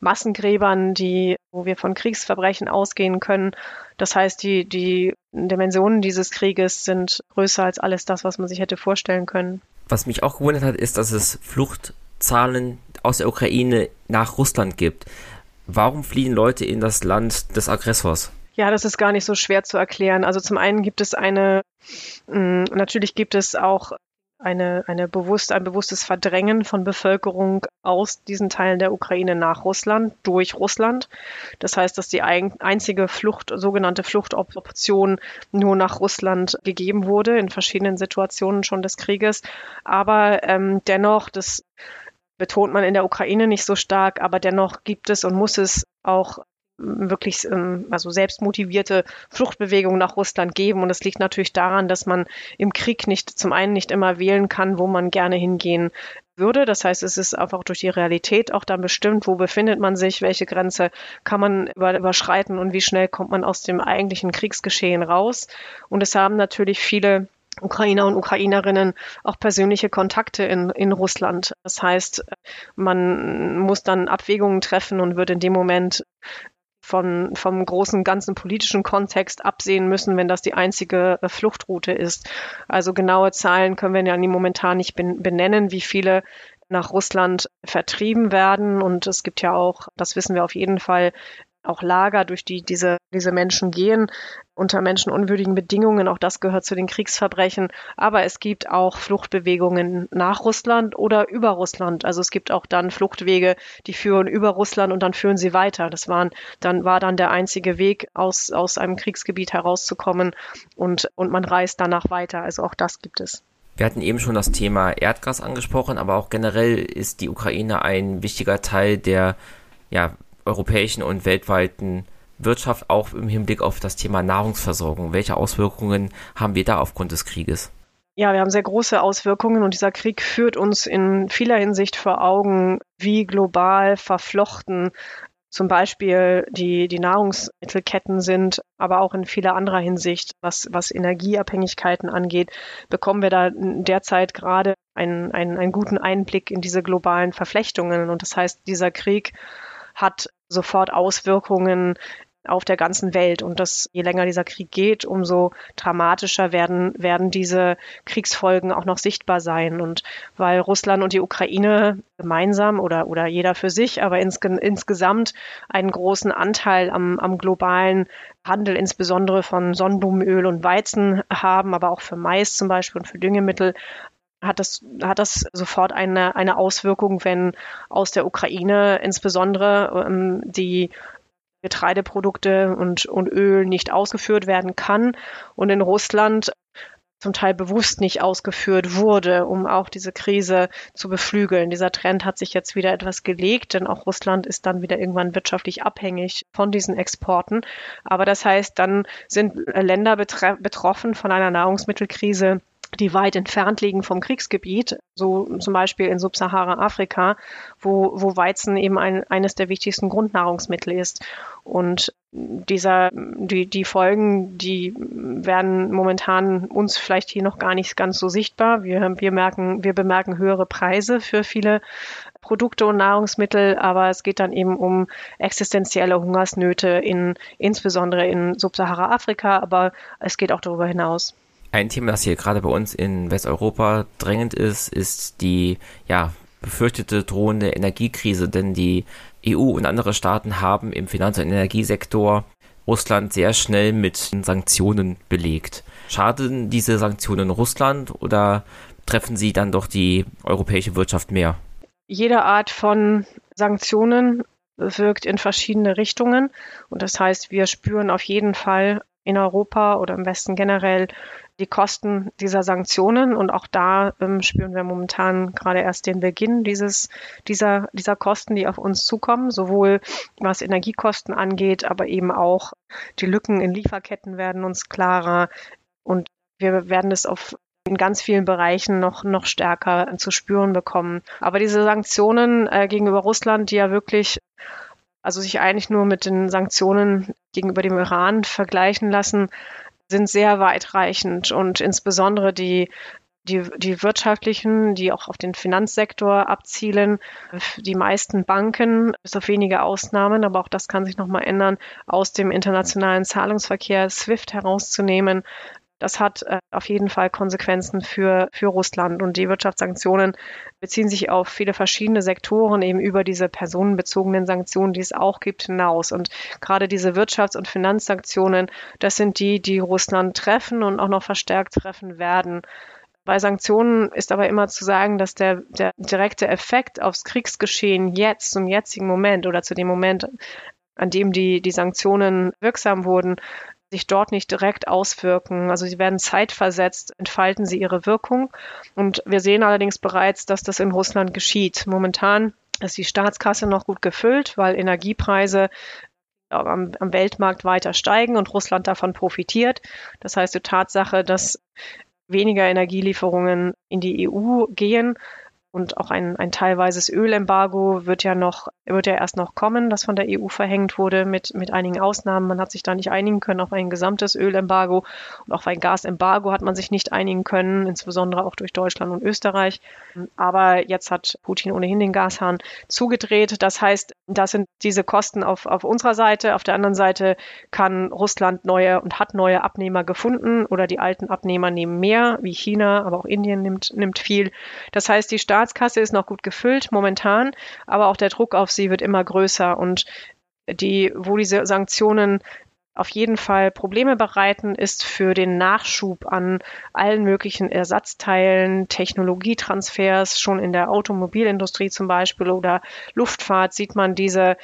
Massengräbern, die, wo wir von Kriegsverbrechen ausgehen können. Das heißt, die, die Dimensionen dieses Krieges sind größer als alles das, was man sich hätte vorstellen können. Was mich auch gewundert hat, ist, dass es Fluchtzahlen aus der Ukraine nach Russland gibt. Warum fliehen Leute in das Land des Aggressors? Ja, das ist gar nicht so schwer zu erklären. Also zum einen gibt es eine, mm, natürlich gibt es auch eine, eine bewusst, ein bewusstes Verdrängen von Bevölkerung aus diesen Teilen der Ukraine nach Russland, durch Russland. Das heißt, dass die ein, einzige Flucht, sogenannte Fluchtoption nur nach Russland gegeben wurde, in verschiedenen Situationen schon des Krieges. Aber ähm, dennoch, das betont man in der Ukraine nicht so stark, aber dennoch gibt es und muss es auch wirklich ähm, also selbstmotivierte Fluchtbewegung nach Russland geben. Und es liegt natürlich daran, dass man im Krieg nicht zum einen nicht immer wählen kann, wo man gerne hingehen würde. Das heißt, es ist einfach durch die Realität auch dann bestimmt, wo befindet man sich, welche Grenze kann man überschreiten und wie schnell kommt man aus dem eigentlichen Kriegsgeschehen raus. Und es haben natürlich viele Ukrainer und Ukrainerinnen auch persönliche Kontakte in, in Russland. Das heißt, man muss dann Abwägungen treffen und wird in dem Moment von, vom großen ganzen politischen Kontext absehen müssen, wenn das die einzige äh, Fluchtroute ist. Also genaue Zahlen können wir ja momentan nicht benennen, wie viele nach Russland vertrieben werden. Und es gibt ja auch, das wissen wir auf jeden Fall, auch Lager, durch die diese, diese Menschen gehen, unter menschenunwürdigen Bedingungen. Auch das gehört zu den Kriegsverbrechen. Aber es gibt auch Fluchtbewegungen nach Russland oder über Russland. Also es gibt auch dann Fluchtwege, die führen über Russland und dann führen sie weiter. Das waren, dann war dann der einzige Weg, aus, aus einem Kriegsgebiet herauszukommen und, und man reist danach weiter. Also auch das gibt es. Wir hatten eben schon das Thema Erdgas angesprochen, aber auch generell ist die Ukraine ein wichtiger Teil der ja, europäischen und weltweiten Wirtschaft auch im Hinblick auf das Thema Nahrungsversorgung? Welche Auswirkungen haben wir da aufgrund des Krieges? Ja, wir haben sehr große Auswirkungen und dieser Krieg führt uns in vieler Hinsicht vor Augen, wie global verflochten zum Beispiel die, die Nahrungsmittelketten sind, aber auch in vieler anderer Hinsicht, was, was Energieabhängigkeiten angeht, bekommen wir da derzeit gerade einen, einen, einen guten Einblick in diese globalen Verflechtungen. Und das heißt, dieser Krieg hat sofort Auswirkungen auf der ganzen Welt. Und das, je länger dieser Krieg geht, umso dramatischer werden, werden diese Kriegsfolgen auch noch sichtbar sein. Und weil Russland und die Ukraine gemeinsam oder, oder jeder für sich, aber ins, insgesamt einen großen Anteil am, am globalen Handel, insbesondere von Sonnenblumenöl und Weizen haben, aber auch für Mais zum Beispiel und für Düngemittel, hat das, hat das sofort eine, eine Auswirkung, wenn aus der Ukraine insbesondere ähm, die Getreideprodukte und, und Öl nicht ausgeführt werden kann und in Russland zum Teil bewusst nicht ausgeführt wurde, um auch diese Krise zu beflügeln. Dieser Trend hat sich jetzt wieder etwas gelegt, denn auch Russland ist dann wieder irgendwann wirtschaftlich abhängig von diesen Exporten. Aber das heißt, dann sind Länder betroffen von einer Nahrungsmittelkrise, die weit entfernt liegen vom Kriegsgebiet, so zum Beispiel in Subsahara-Afrika, wo, wo Weizen eben ein, eines der wichtigsten Grundnahrungsmittel ist. Und dieser, die, die Folgen, die werden momentan uns vielleicht hier noch gar nicht ganz so sichtbar. Wir, wir merken, wir bemerken höhere Preise für viele Produkte und Nahrungsmittel, aber es geht dann eben um existenzielle Hungersnöte in, insbesondere in Subsahara-Afrika, aber es geht auch darüber hinaus. Ein Thema, das hier gerade bei uns in Westeuropa drängend ist, ist die ja, befürchtete drohende Energiekrise, denn die EU und andere Staaten haben im Finanz- und Energiesektor Russland sehr schnell mit Sanktionen belegt. Schaden diese Sanktionen Russland oder treffen sie dann doch die europäische Wirtschaft mehr? Jede Art von Sanktionen wirkt in verschiedene Richtungen. Und das heißt, wir spüren auf jeden Fall in Europa oder im Westen generell die Kosten dieser Sanktionen. Und auch da ähm, spüren wir momentan gerade erst den Beginn dieses, dieser, dieser Kosten, die auf uns zukommen, sowohl was Energiekosten angeht, aber eben auch die Lücken in Lieferketten werden uns klarer. Und wir werden es auf in ganz vielen Bereichen noch, noch stärker zu spüren bekommen. Aber diese Sanktionen äh, gegenüber Russland, die ja wirklich also sich eigentlich nur mit den Sanktionen gegenüber dem Iran vergleichen lassen, sind sehr weitreichend und insbesondere die die, die wirtschaftlichen, die auch auf den Finanzsektor abzielen. Die meisten Banken, bis auf wenige Ausnahmen, aber auch das kann sich nochmal ändern, aus dem internationalen Zahlungsverkehr SWIFT herauszunehmen. Das hat äh, auf jeden Fall Konsequenzen für, für Russland. Und die Wirtschaftssanktionen beziehen sich auf viele verschiedene Sektoren, eben über diese personenbezogenen Sanktionen, die es auch gibt, hinaus. Und gerade diese Wirtschafts- und Finanzsanktionen, das sind die, die Russland treffen und auch noch verstärkt treffen werden. Bei Sanktionen ist aber immer zu sagen, dass der, der direkte Effekt aufs Kriegsgeschehen jetzt, zum jetzigen Moment oder zu dem Moment, an dem die, die Sanktionen wirksam wurden, sich dort nicht direkt auswirken. Also sie werden zeitversetzt, entfalten sie ihre Wirkung. Und wir sehen allerdings bereits, dass das in Russland geschieht. Momentan ist die Staatskasse noch gut gefüllt, weil Energiepreise am, am Weltmarkt weiter steigen und Russland davon profitiert. Das heißt, die Tatsache, dass weniger Energielieferungen in die EU gehen. Und auch ein, ein teilweises Ölembargo wird ja noch, wird ja erst noch kommen, das von der EU verhängt wurde, mit, mit einigen Ausnahmen. Man hat sich da nicht einigen können auf ein gesamtes Ölembargo und auch auf ein Gasembargo hat man sich nicht einigen können, insbesondere auch durch Deutschland und Österreich. Aber jetzt hat Putin ohnehin den Gashahn zugedreht. Das heißt, das sind diese Kosten auf, auf unserer Seite. Auf der anderen Seite kann Russland neue und hat neue Abnehmer gefunden oder die alten Abnehmer nehmen mehr, wie China, aber auch Indien nimmt, nimmt viel. Das heißt, die Staatskasse ist noch gut gefüllt momentan, aber auch der Druck auf sie wird immer größer und die, wo diese Sanktionen auf jeden Fall Probleme bereiten, ist für den Nachschub an allen möglichen Ersatzteilen, Technologietransfers, schon in der Automobilindustrie zum Beispiel oder Luftfahrt sieht man diese,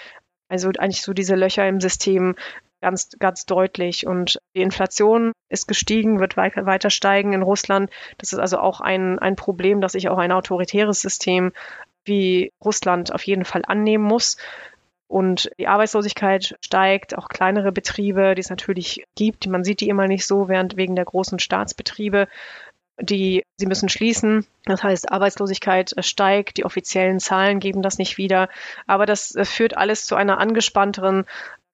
also eigentlich so diese Löcher im System ganz, ganz deutlich. Und die Inflation ist gestiegen, wird weiter, steigen in Russland. Das ist also auch ein, ein Problem, das sich auch ein autoritäres System wie Russland auf jeden Fall annehmen muss. Und die Arbeitslosigkeit steigt, auch kleinere Betriebe, die es natürlich gibt, man sieht die immer nicht so, während wegen der großen Staatsbetriebe, die sie müssen schließen. Das heißt, Arbeitslosigkeit steigt, die offiziellen Zahlen geben das nicht wieder. Aber das führt alles zu einer angespannteren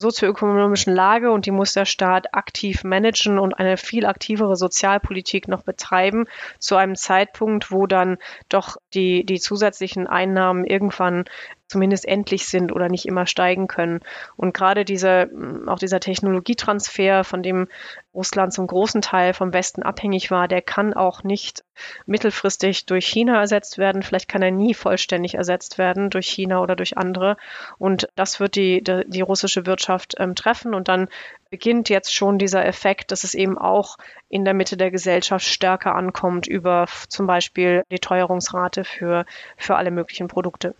sozioökonomischen Lage und die muss der Staat aktiv managen und eine viel aktivere Sozialpolitik noch betreiben zu einem Zeitpunkt, wo dann doch die, die zusätzlichen Einnahmen irgendwann zumindest endlich sind oder nicht immer steigen können. Und gerade diese, auch dieser Technologietransfer, von dem Russland zum großen Teil vom Westen abhängig war, der kann auch nicht mittelfristig durch China ersetzt werden. Vielleicht kann er nie vollständig ersetzt werden durch China oder durch andere. Und das wird die, die, die russische Wirtschaft ähm, treffen. Und dann beginnt jetzt schon dieser Effekt, dass es eben auch in der Mitte der Gesellschaft stärker ankommt über zum Beispiel die Teuerungsrate für, für alle möglichen Produkte.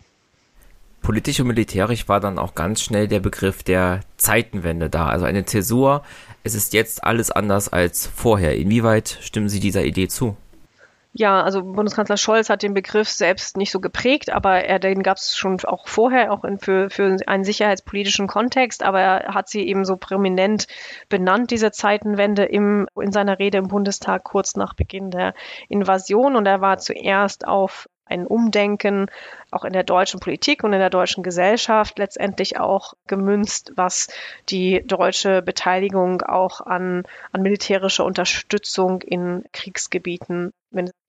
Politisch und militärisch war dann auch ganz schnell der Begriff der Zeitenwende da, also eine Zäsur. Es ist jetzt alles anders als vorher. Inwieweit stimmen Sie dieser Idee zu? Ja, also Bundeskanzler Scholz hat den Begriff selbst nicht so geprägt, aber er, den gab es schon auch vorher, auch in, für, für einen sicherheitspolitischen Kontext, aber er hat sie eben so prominent benannt, diese Zeitenwende im, in seiner Rede im Bundestag kurz nach Beginn der Invasion und er war zuerst auf ein Umdenken auch in der deutschen Politik und in der deutschen Gesellschaft letztendlich auch gemünzt, was die deutsche Beteiligung auch an, an militärischer Unterstützung in Kriegsgebieten,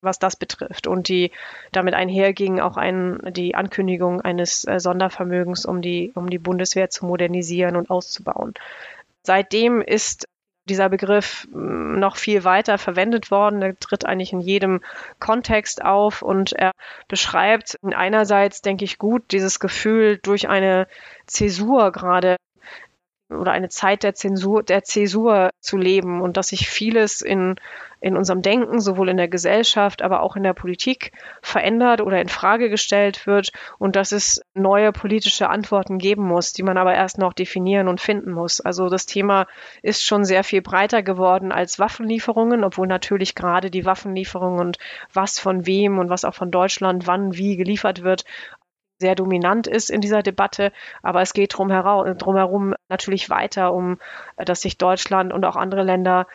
was das betrifft. Und die damit einherging auch ein, die Ankündigung eines äh, Sondervermögens, um die, um die Bundeswehr zu modernisieren und auszubauen. Seitdem ist dieser Begriff mm, noch viel weiter verwendet worden. Er tritt eigentlich in jedem Kontext auf und er beschreibt einerseits, denke ich, gut dieses Gefühl durch eine Zäsur gerade oder eine Zeit der Zensur, der Zäsur zu leben und dass sich vieles in in unserem Denken, sowohl in der Gesellschaft, aber auch in der Politik verändert oder in Frage gestellt wird und dass es neue politische Antworten geben muss, die man aber erst noch definieren und finden muss. Also das Thema ist schon sehr viel breiter geworden als Waffenlieferungen, obwohl natürlich gerade die Waffenlieferungen und was von wem und was auch von Deutschland wann wie geliefert wird, sehr dominant ist in dieser Debatte. Aber es geht drumherum, natürlich weiter, um dass sich Deutschland und auch andere Länder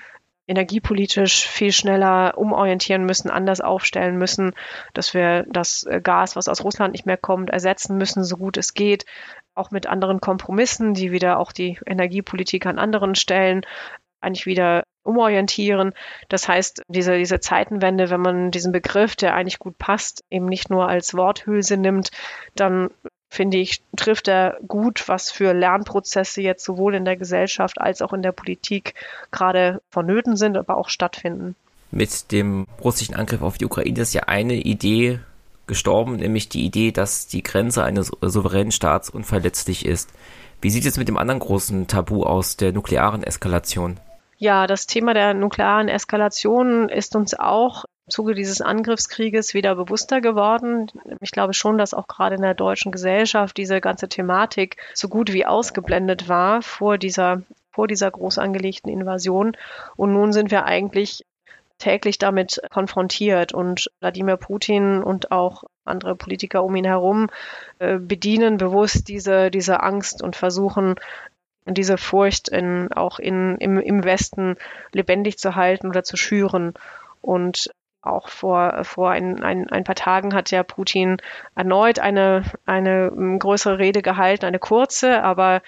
energiepolitisch viel schneller umorientieren müssen, anders aufstellen müssen, dass wir das äh, Gas, was aus Russland nicht mehr kommt, ersetzen müssen, so gut es geht, auch mit anderen Kompromissen, die wieder auch die Energiepolitik an anderen Stellen eigentlich wieder umorientieren. Das heißt, diese, diese Zeitenwende, wenn man diesen Begriff, der eigentlich gut passt, eben nicht nur als Worthülse nimmt, dann finde ich, trifft er gut, was für Lernprozesse jetzt sowohl in der Gesellschaft als auch in der Politik gerade vonnöten sind, aber auch stattfinden. Mit dem russischen Angriff auf die Ukraine ist ja eine Idee gestorben, nämlich die Idee, dass die Grenze eines souveränen Staats unverletzlich ist. Wie sieht es mit dem anderen großen Tabu aus, der nuklearen Eskalation? Ja, das Thema der nuklearen Eskalation ist uns auch im Zuge dieses Angriffskrieges wieder bewusster geworden. Ich glaube schon, dass auch gerade in der deutschen Gesellschaft diese ganze Thematik so gut wie ausgeblendet war vor dieser, vor dieser groß angelegten Invasion. Und nun sind wir eigentlich täglich damit konfrontiert und Wladimir Putin und auch andere Politiker um ihn herum äh, bedienen bewusst diese, diese Angst und versuchen diese Furcht in, auch in, im, im Westen lebendig zu halten oder zu schüren. Und auch vor, vor ein, ein, ein paar Tagen hat ja Putin erneut eine, eine größere Rede gehalten, eine kurze, aber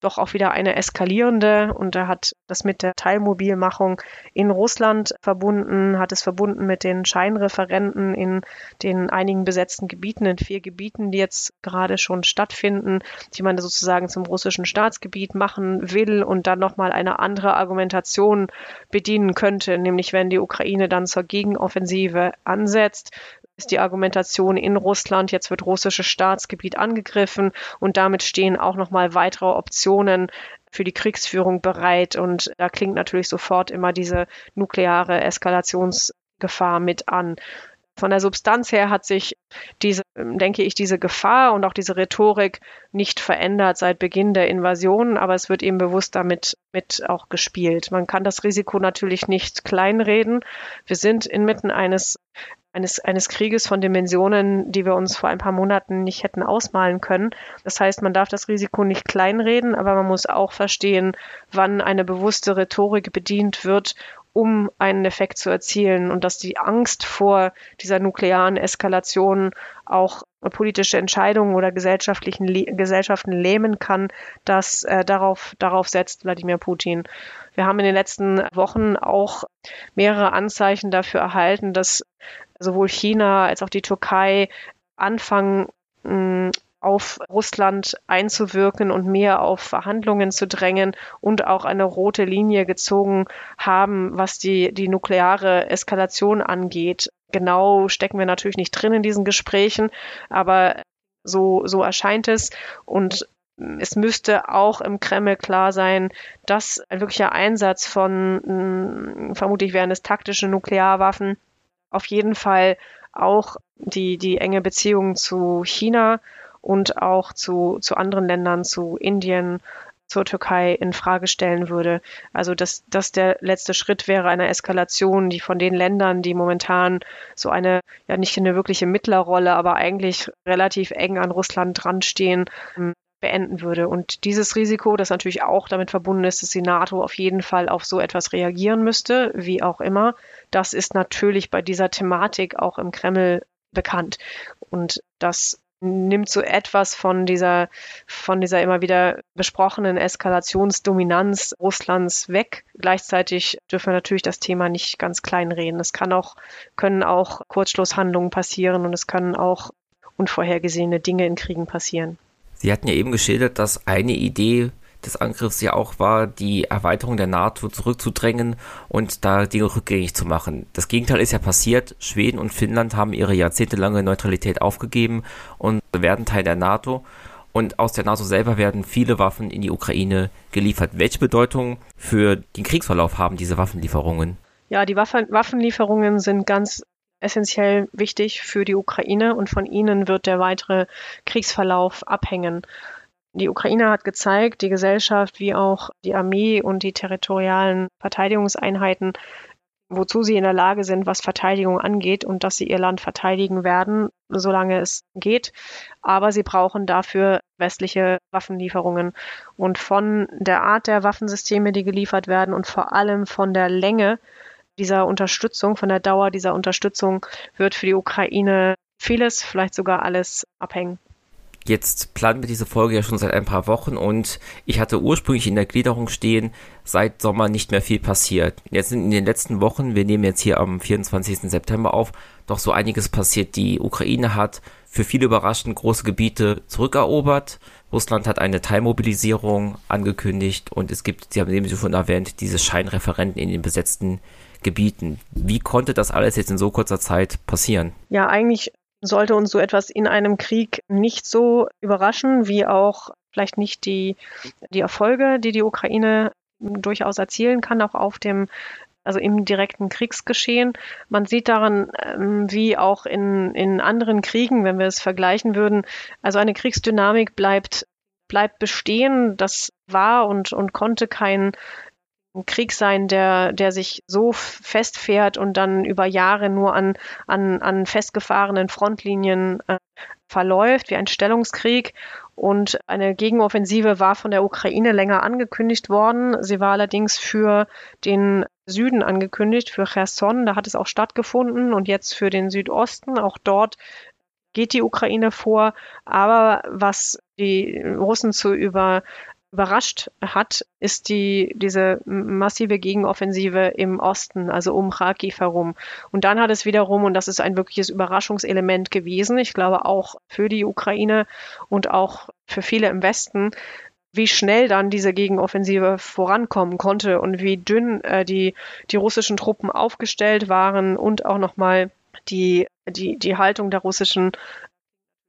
doch auch wieder eine eskalierende und er hat das mit der Teilmobilmachung in Russland verbunden, hat es verbunden mit den Scheinreferenten in den einigen besetzten Gebieten, in vier Gebieten, die jetzt gerade schon stattfinden, die man sozusagen zum russischen Staatsgebiet machen will und dann nochmal eine andere Argumentation bedienen könnte, nämlich wenn die Ukraine dann zur Gegenoffensive ansetzt, ist die Argumentation in Russland, jetzt wird russisches Staatsgebiet angegriffen und damit stehen auch nochmal weitere Optionen für die Kriegsführung bereit. Und da klingt natürlich sofort immer diese nukleare Eskalationsgefahr mit an. Von der Substanz her hat sich diese, denke ich, diese Gefahr und auch diese Rhetorik nicht verändert seit Beginn der Invasion, aber es wird eben bewusst damit mit auch gespielt. Man kann das Risiko natürlich nicht kleinreden. Wir sind inmitten eines eines, eines Krieges von Dimensionen, die wir uns vor ein paar Monaten nicht hätten ausmalen können. Das heißt, man darf das Risiko nicht kleinreden, aber man muss auch verstehen, wann eine bewusste Rhetorik bedient wird, um einen Effekt zu erzielen und dass die Angst vor dieser nuklearen Eskalation auch politische Entscheidungen oder gesellschaftlichen Gesellschaften lähmen kann, das äh, darauf, darauf setzt Wladimir Putin. Wir haben in den letzten Wochen auch mehrere Anzeichen dafür erhalten, dass sowohl China als auch die Türkei anfangen, mm, auf Russland einzuwirken und mehr auf Verhandlungen zu drängen und auch eine rote Linie gezogen haben, was die, die nukleare Eskalation angeht. Genau stecken wir natürlich nicht drin in diesen Gesprächen, aber so, so erscheint es. Und es müsste auch im Kreml klar sein, dass ein wirklicher Einsatz von, mm, vermutlich wären es taktische Nuklearwaffen, auf jeden Fall auch die, die enge Beziehung zu China und auch zu, zu anderen Ländern, zu Indien, zur Türkei in Frage stellen würde. Also dass das der letzte Schritt wäre einer Eskalation, die von den Ländern, die momentan so eine ja nicht eine wirkliche Mittlerrolle, aber eigentlich relativ eng an Russland dranstehen, beenden würde. Und dieses Risiko, das natürlich auch damit verbunden ist, dass die NATO auf jeden Fall auf so etwas reagieren müsste, wie auch immer, das ist natürlich bei dieser Thematik auch im Kreml bekannt. Und das nimmt so etwas von dieser, von dieser immer wieder besprochenen Eskalationsdominanz Russlands weg. Gleichzeitig dürfen wir natürlich das Thema nicht ganz klein reden. Es kann auch, können auch Kurzschlusshandlungen passieren und es können auch unvorhergesehene Dinge in Kriegen passieren. Sie hatten ja eben geschildert, dass eine Idee des Angriffs ja auch war, die Erweiterung der NATO zurückzudrängen und da Dinge rückgängig zu machen. Das Gegenteil ist ja passiert. Schweden und Finnland haben ihre jahrzehntelange Neutralität aufgegeben und werden Teil der NATO. Und aus der NATO selber werden viele Waffen in die Ukraine geliefert. Welche Bedeutung für den Kriegsverlauf haben diese Waffenlieferungen? Ja, die Waffen Waffenlieferungen sind ganz essentiell wichtig für die Ukraine und von ihnen wird der weitere Kriegsverlauf abhängen. Die Ukraine hat gezeigt, die Gesellschaft wie auch die Armee und die territorialen Verteidigungseinheiten wozu sie in der Lage sind, was Verteidigung angeht und dass sie ihr Land verteidigen werden, solange es geht. Aber sie brauchen dafür westliche Waffenlieferungen. Und von der Art der Waffensysteme, die geliefert werden und vor allem von der Länge dieser Unterstützung, von der Dauer dieser Unterstützung wird für die Ukraine vieles, vielleicht sogar alles abhängen. Jetzt planen wir diese Folge ja schon seit ein paar Wochen und ich hatte ursprünglich in der Gliederung stehen, seit Sommer nicht mehr viel passiert. Jetzt sind in den letzten Wochen, wir nehmen jetzt hier am 24. September auf, doch so einiges passiert. Die Ukraine hat für viele überraschend große Gebiete zurückerobert. Russland hat eine Teilmobilisierung angekündigt und es gibt, Sie haben eben schon erwähnt, diese Scheinreferenten in den besetzten Gebieten. Wie konnte das alles jetzt in so kurzer Zeit passieren? Ja, eigentlich sollte uns so etwas in einem Krieg nicht so überraschen, wie auch vielleicht nicht die, die Erfolge, die die Ukraine durchaus erzielen kann, auch auf dem also im direkten Kriegsgeschehen. Man sieht daran, ähm, wie auch in, in anderen Kriegen, wenn wir es vergleichen würden, also eine Kriegsdynamik bleibt, bleibt bestehen. Das war und, und konnte kein Krieg sein, der, der sich so festfährt und dann über Jahre nur an, an, an festgefahrenen Frontlinien äh, verläuft, wie ein Stellungskrieg. Und eine Gegenoffensive war von der Ukraine länger angekündigt worden. Sie war allerdings für den Süden angekündigt, für Cherson. Da hat es auch stattgefunden und jetzt für den Südosten. Auch dort geht die Ukraine vor. Aber was die Russen zu über überrascht hat, ist die, diese massive Gegenoffensive im Osten, also um Kharkiv herum. Und dann hat es wiederum, und das ist ein wirkliches Überraschungselement gewesen, ich glaube auch für die Ukraine und auch für viele im Westen, wie schnell dann diese Gegenoffensive vorankommen konnte und wie dünn äh, die, die russischen Truppen aufgestellt waren und auch nochmal die, die, die Haltung der russischen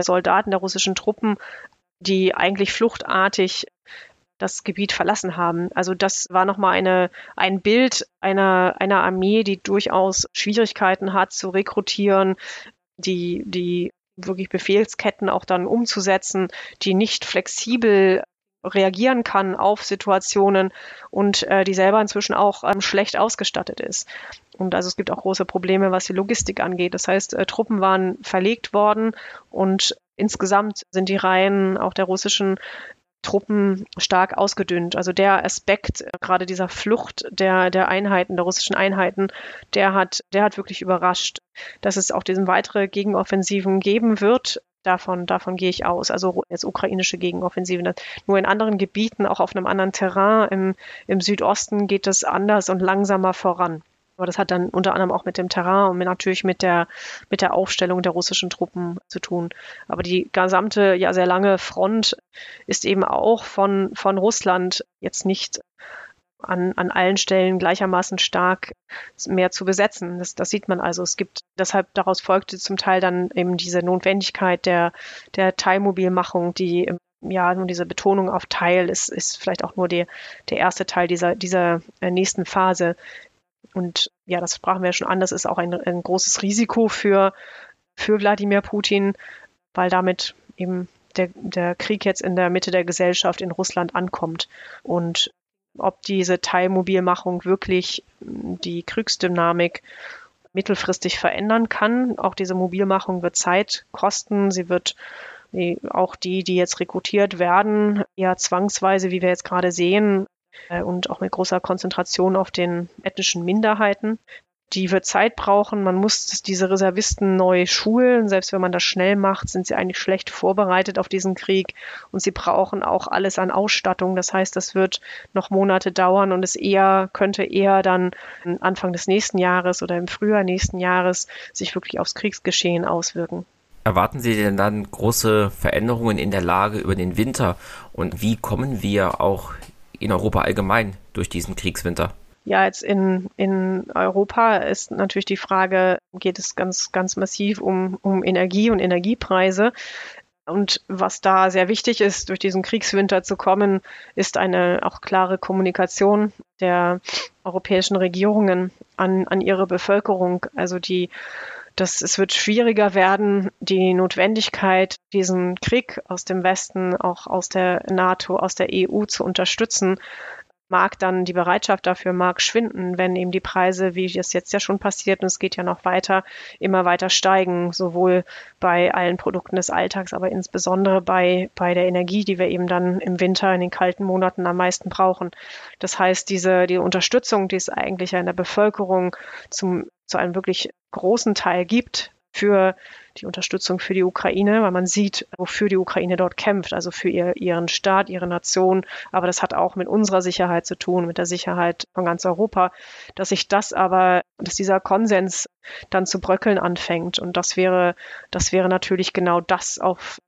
Soldaten, der russischen Truppen, die eigentlich fluchtartig das Gebiet verlassen haben. Also das war nochmal eine, ein Bild einer, einer Armee, die durchaus Schwierigkeiten hat zu rekrutieren, die, die wirklich Befehlsketten auch dann umzusetzen, die nicht flexibel reagieren kann auf Situationen und äh, die selber inzwischen auch ähm, schlecht ausgestattet ist. Und also es gibt auch große Probleme, was die Logistik angeht. Das heißt, äh, Truppen waren verlegt worden und insgesamt sind die Reihen auch der russischen Truppen stark ausgedünnt. Also der Aspekt äh, gerade dieser Flucht der, der Einheiten, der russischen Einheiten, der hat, der hat wirklich überrascht, dass es auch diesen weitere Gegenoffensiven geben wird. Davon, davon gehe ich aus. Also jetzt ukrainische Gegenoffensiven. Nur in anderen Gebieten, auch auf einem anderen Terrain im, im Südosten geht es anders und langsamer voran. Aber das hat dann unter anderem auch mit dem Terrain und natürlich mit der, mit der Aufstellung der russischen Truppen zu tun. Aber die gesamte, ja, sehr lange Front ist eben auch von, von Russland jetzt nicht an, an allen Stellen gleichermaßen stark mehr zu besetzen. Das, das sieht man also. Es gibt deshalb daraus folgte zum Teil dann eben diese Notwendigkeit der, der Teilmobilmachung, die ja, nun diese Betonung auf Teil ist, ist vielleicht auch nur die, der erste Teil dieser, dieser äh, nächsten Phase, und ja, das sprachen wir ja schon an, das ist auch ein, ein großes Risiko für, für Wladimir Putin, weil damit eben der, der Krieg jetzt in der Mitte der Gesellschaft in Russland ankommt. Und ob diese Teilmobilmachung wirklich die Kriegsdynamik mittelfristig verändern kann. Auch diese Mobilmachung wird Zeit kosten. Sie wird auch die, die jetzt rekrutiert werden, eher zwangsweise, wie wir jetzt gerade sehen, und auch mit großer Konzentration auf den ethnischen Minderheiten. Die wird Zeit brauchen. Man muss diese Reservisten neu schulen. Selbst wenn man das schnell macht, sind sie eigentlich schlecht vorbereitet auf diesen Krieg. Und sie brauchen auch alles an Ausstattung. Das heißt, das wird noch Monate dauern und es eher, könnte eher dann Anfang des nächsten Jahres oder im Frühjahr nächsten Jahres sich wirklich aufs Kriegsgeschehen auswirken. Erwarten Sie denn dann große Veränderungen in der Lage über den Winter? Und wie kommen wir auch in Europa allgemein durch diesen Kriegswinter? Ja, jetzt in, in Europa ist natürlich die Frage, geht es ganz, ganz massiv um, um Energie und Energiepreise. Und was da sehr wichtig ist, durch diesen Kriegswinter zu kommen, ist eine auch klare Kommunikation der europäischen Regierungen an, an ihre Bevölkerung. Also die dass es wird schwieriger werden, die Notwendigkeit, diesen Krieg aus dem Westen, auch aus der NATO, aus der EU zu unterstützen, mag dann die Bereitschaft dafür mag schwinden, wenn eben die Preise, wie es jetzt ja schon passiert, und es geht ja noch weiter, immer weiter steigen, sowohl bei allen Produkten des Alltags, aber insbesondere bei, bei der Energie, die wir eben dann im Winter in den kalten Monaten am meisten brauchen. Das heißt, diese, die Unterstützung, die es eigentlich in der Bevölkerung zum, zu einem wirklich großen Teil gibt, für die Unterstützung für die Ukraine, weil man sieht, wofür die Ukraine dort kämpft, also für ihr, ihren Staat, ihre Nation. Aber das hat auch mit unserer Sicherheit zu tun, mit der Sicherheit von ganz Europa, dass sich das aber, dass dieser Konsens dann zu bröckeln anfängt. Und das wäre, das wäre natürlich genau das, auf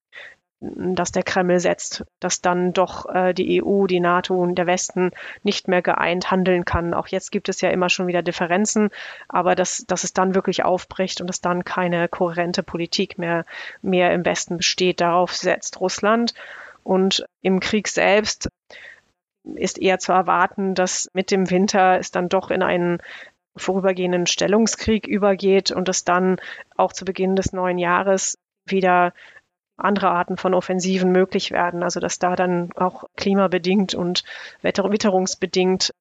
dass der Kreml setzt, dass dann doch äh, die EU, die NATO und der Westen nicht mehr geeint handeln kann. Auch jetzt gibt es ja immer schon wieder Differenzen, aber dass, dass es dann wirklich aufbricht und dass dann keine kohärente Politik mehr, mehr im Westen besteht. Darauf setzt Russland. Und im Krieg selbst ist eher zu erwarten, dass mit dem Winter es dann doch in einen vorübergehenden Stellungskrieg übergeht und es dann auch zu Beginn des neuen Jahres wieder andere Arten von Offensiven möglich werden. Also dass da dann auch klimabedingt und witterungsbedingt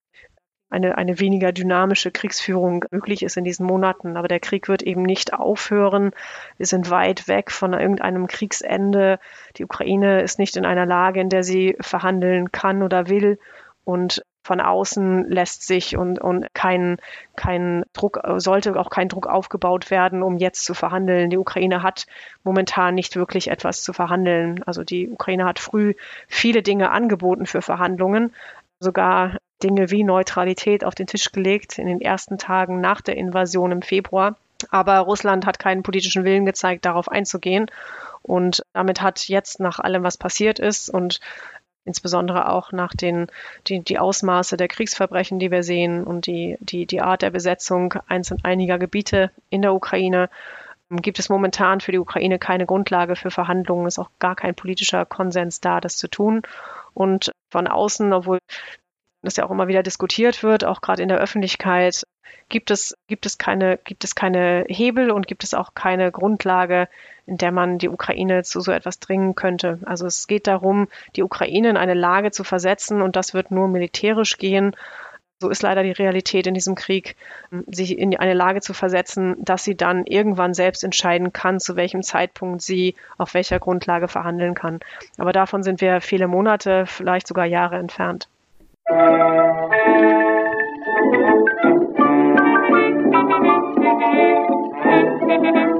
eine, eine weniger dynamische Kriegsführung möglich ist in diesen Monaten. Aber der Krieg wird eben nicht aufhören. Wir sind weit weg von irgendeinem Kriegsende. Die Ukraine ist nicht in einer Lage, in der sie verhandeln kann oder will. Und von außen lässt sich und, und kein, kein Druck, sollte auch kein Druck aufgebaut werden, um jetzt zu verhandeln. Die Ukraine hat momentan nicht wirklich etwas zu verhandeln. Also die Ukraine hat früh viele Dinge angeboten für Verhandlungen, sogar Dinge wie Neutralität auf den Tisch gelegt in den ersten Tagen nach der Invasion im Februar. Aber Russland hat keinen politischen Willen gezeigt, darauf einzugehen. Und damit hat jetzt nach allem, was passiert ist und insbesondere auch nach den die, die Ausmaße der Kriegsverbrechen, die wir sehen und die, die, die Art der Besetzung einzeln, einiger Gebiete in der Ukraine, gibt es momentan für die Ukraine keine Grundlage für Verhandlungen, ist auch gar kein politischer Konsens da, das zu tun. Und von außen, obwohl das ja auch immer wieder diskutiert wird, auch gerade in der Öffentlichkeit, gibt es, gibt es keine, gibt es keine Hebel und gibt es auch keine Grundlage, in der man die Ukraine zu so etwas dringen könnte. Also es geht darum, die Ukraine in eine Lage zu versetzen und das wird nur militärisch gehen. So ist leider die Realität in diesem Krieg, sich in eine Lage zu versetzen, dass sie dann irgendwann selbst entscheiden kann, zu welchem Zeitpunkt sie auf welcher Grundlage verhandeln kann. Aber davon sind wir viele Monate, vielleicht sogar Jahre entfernt. Thank you.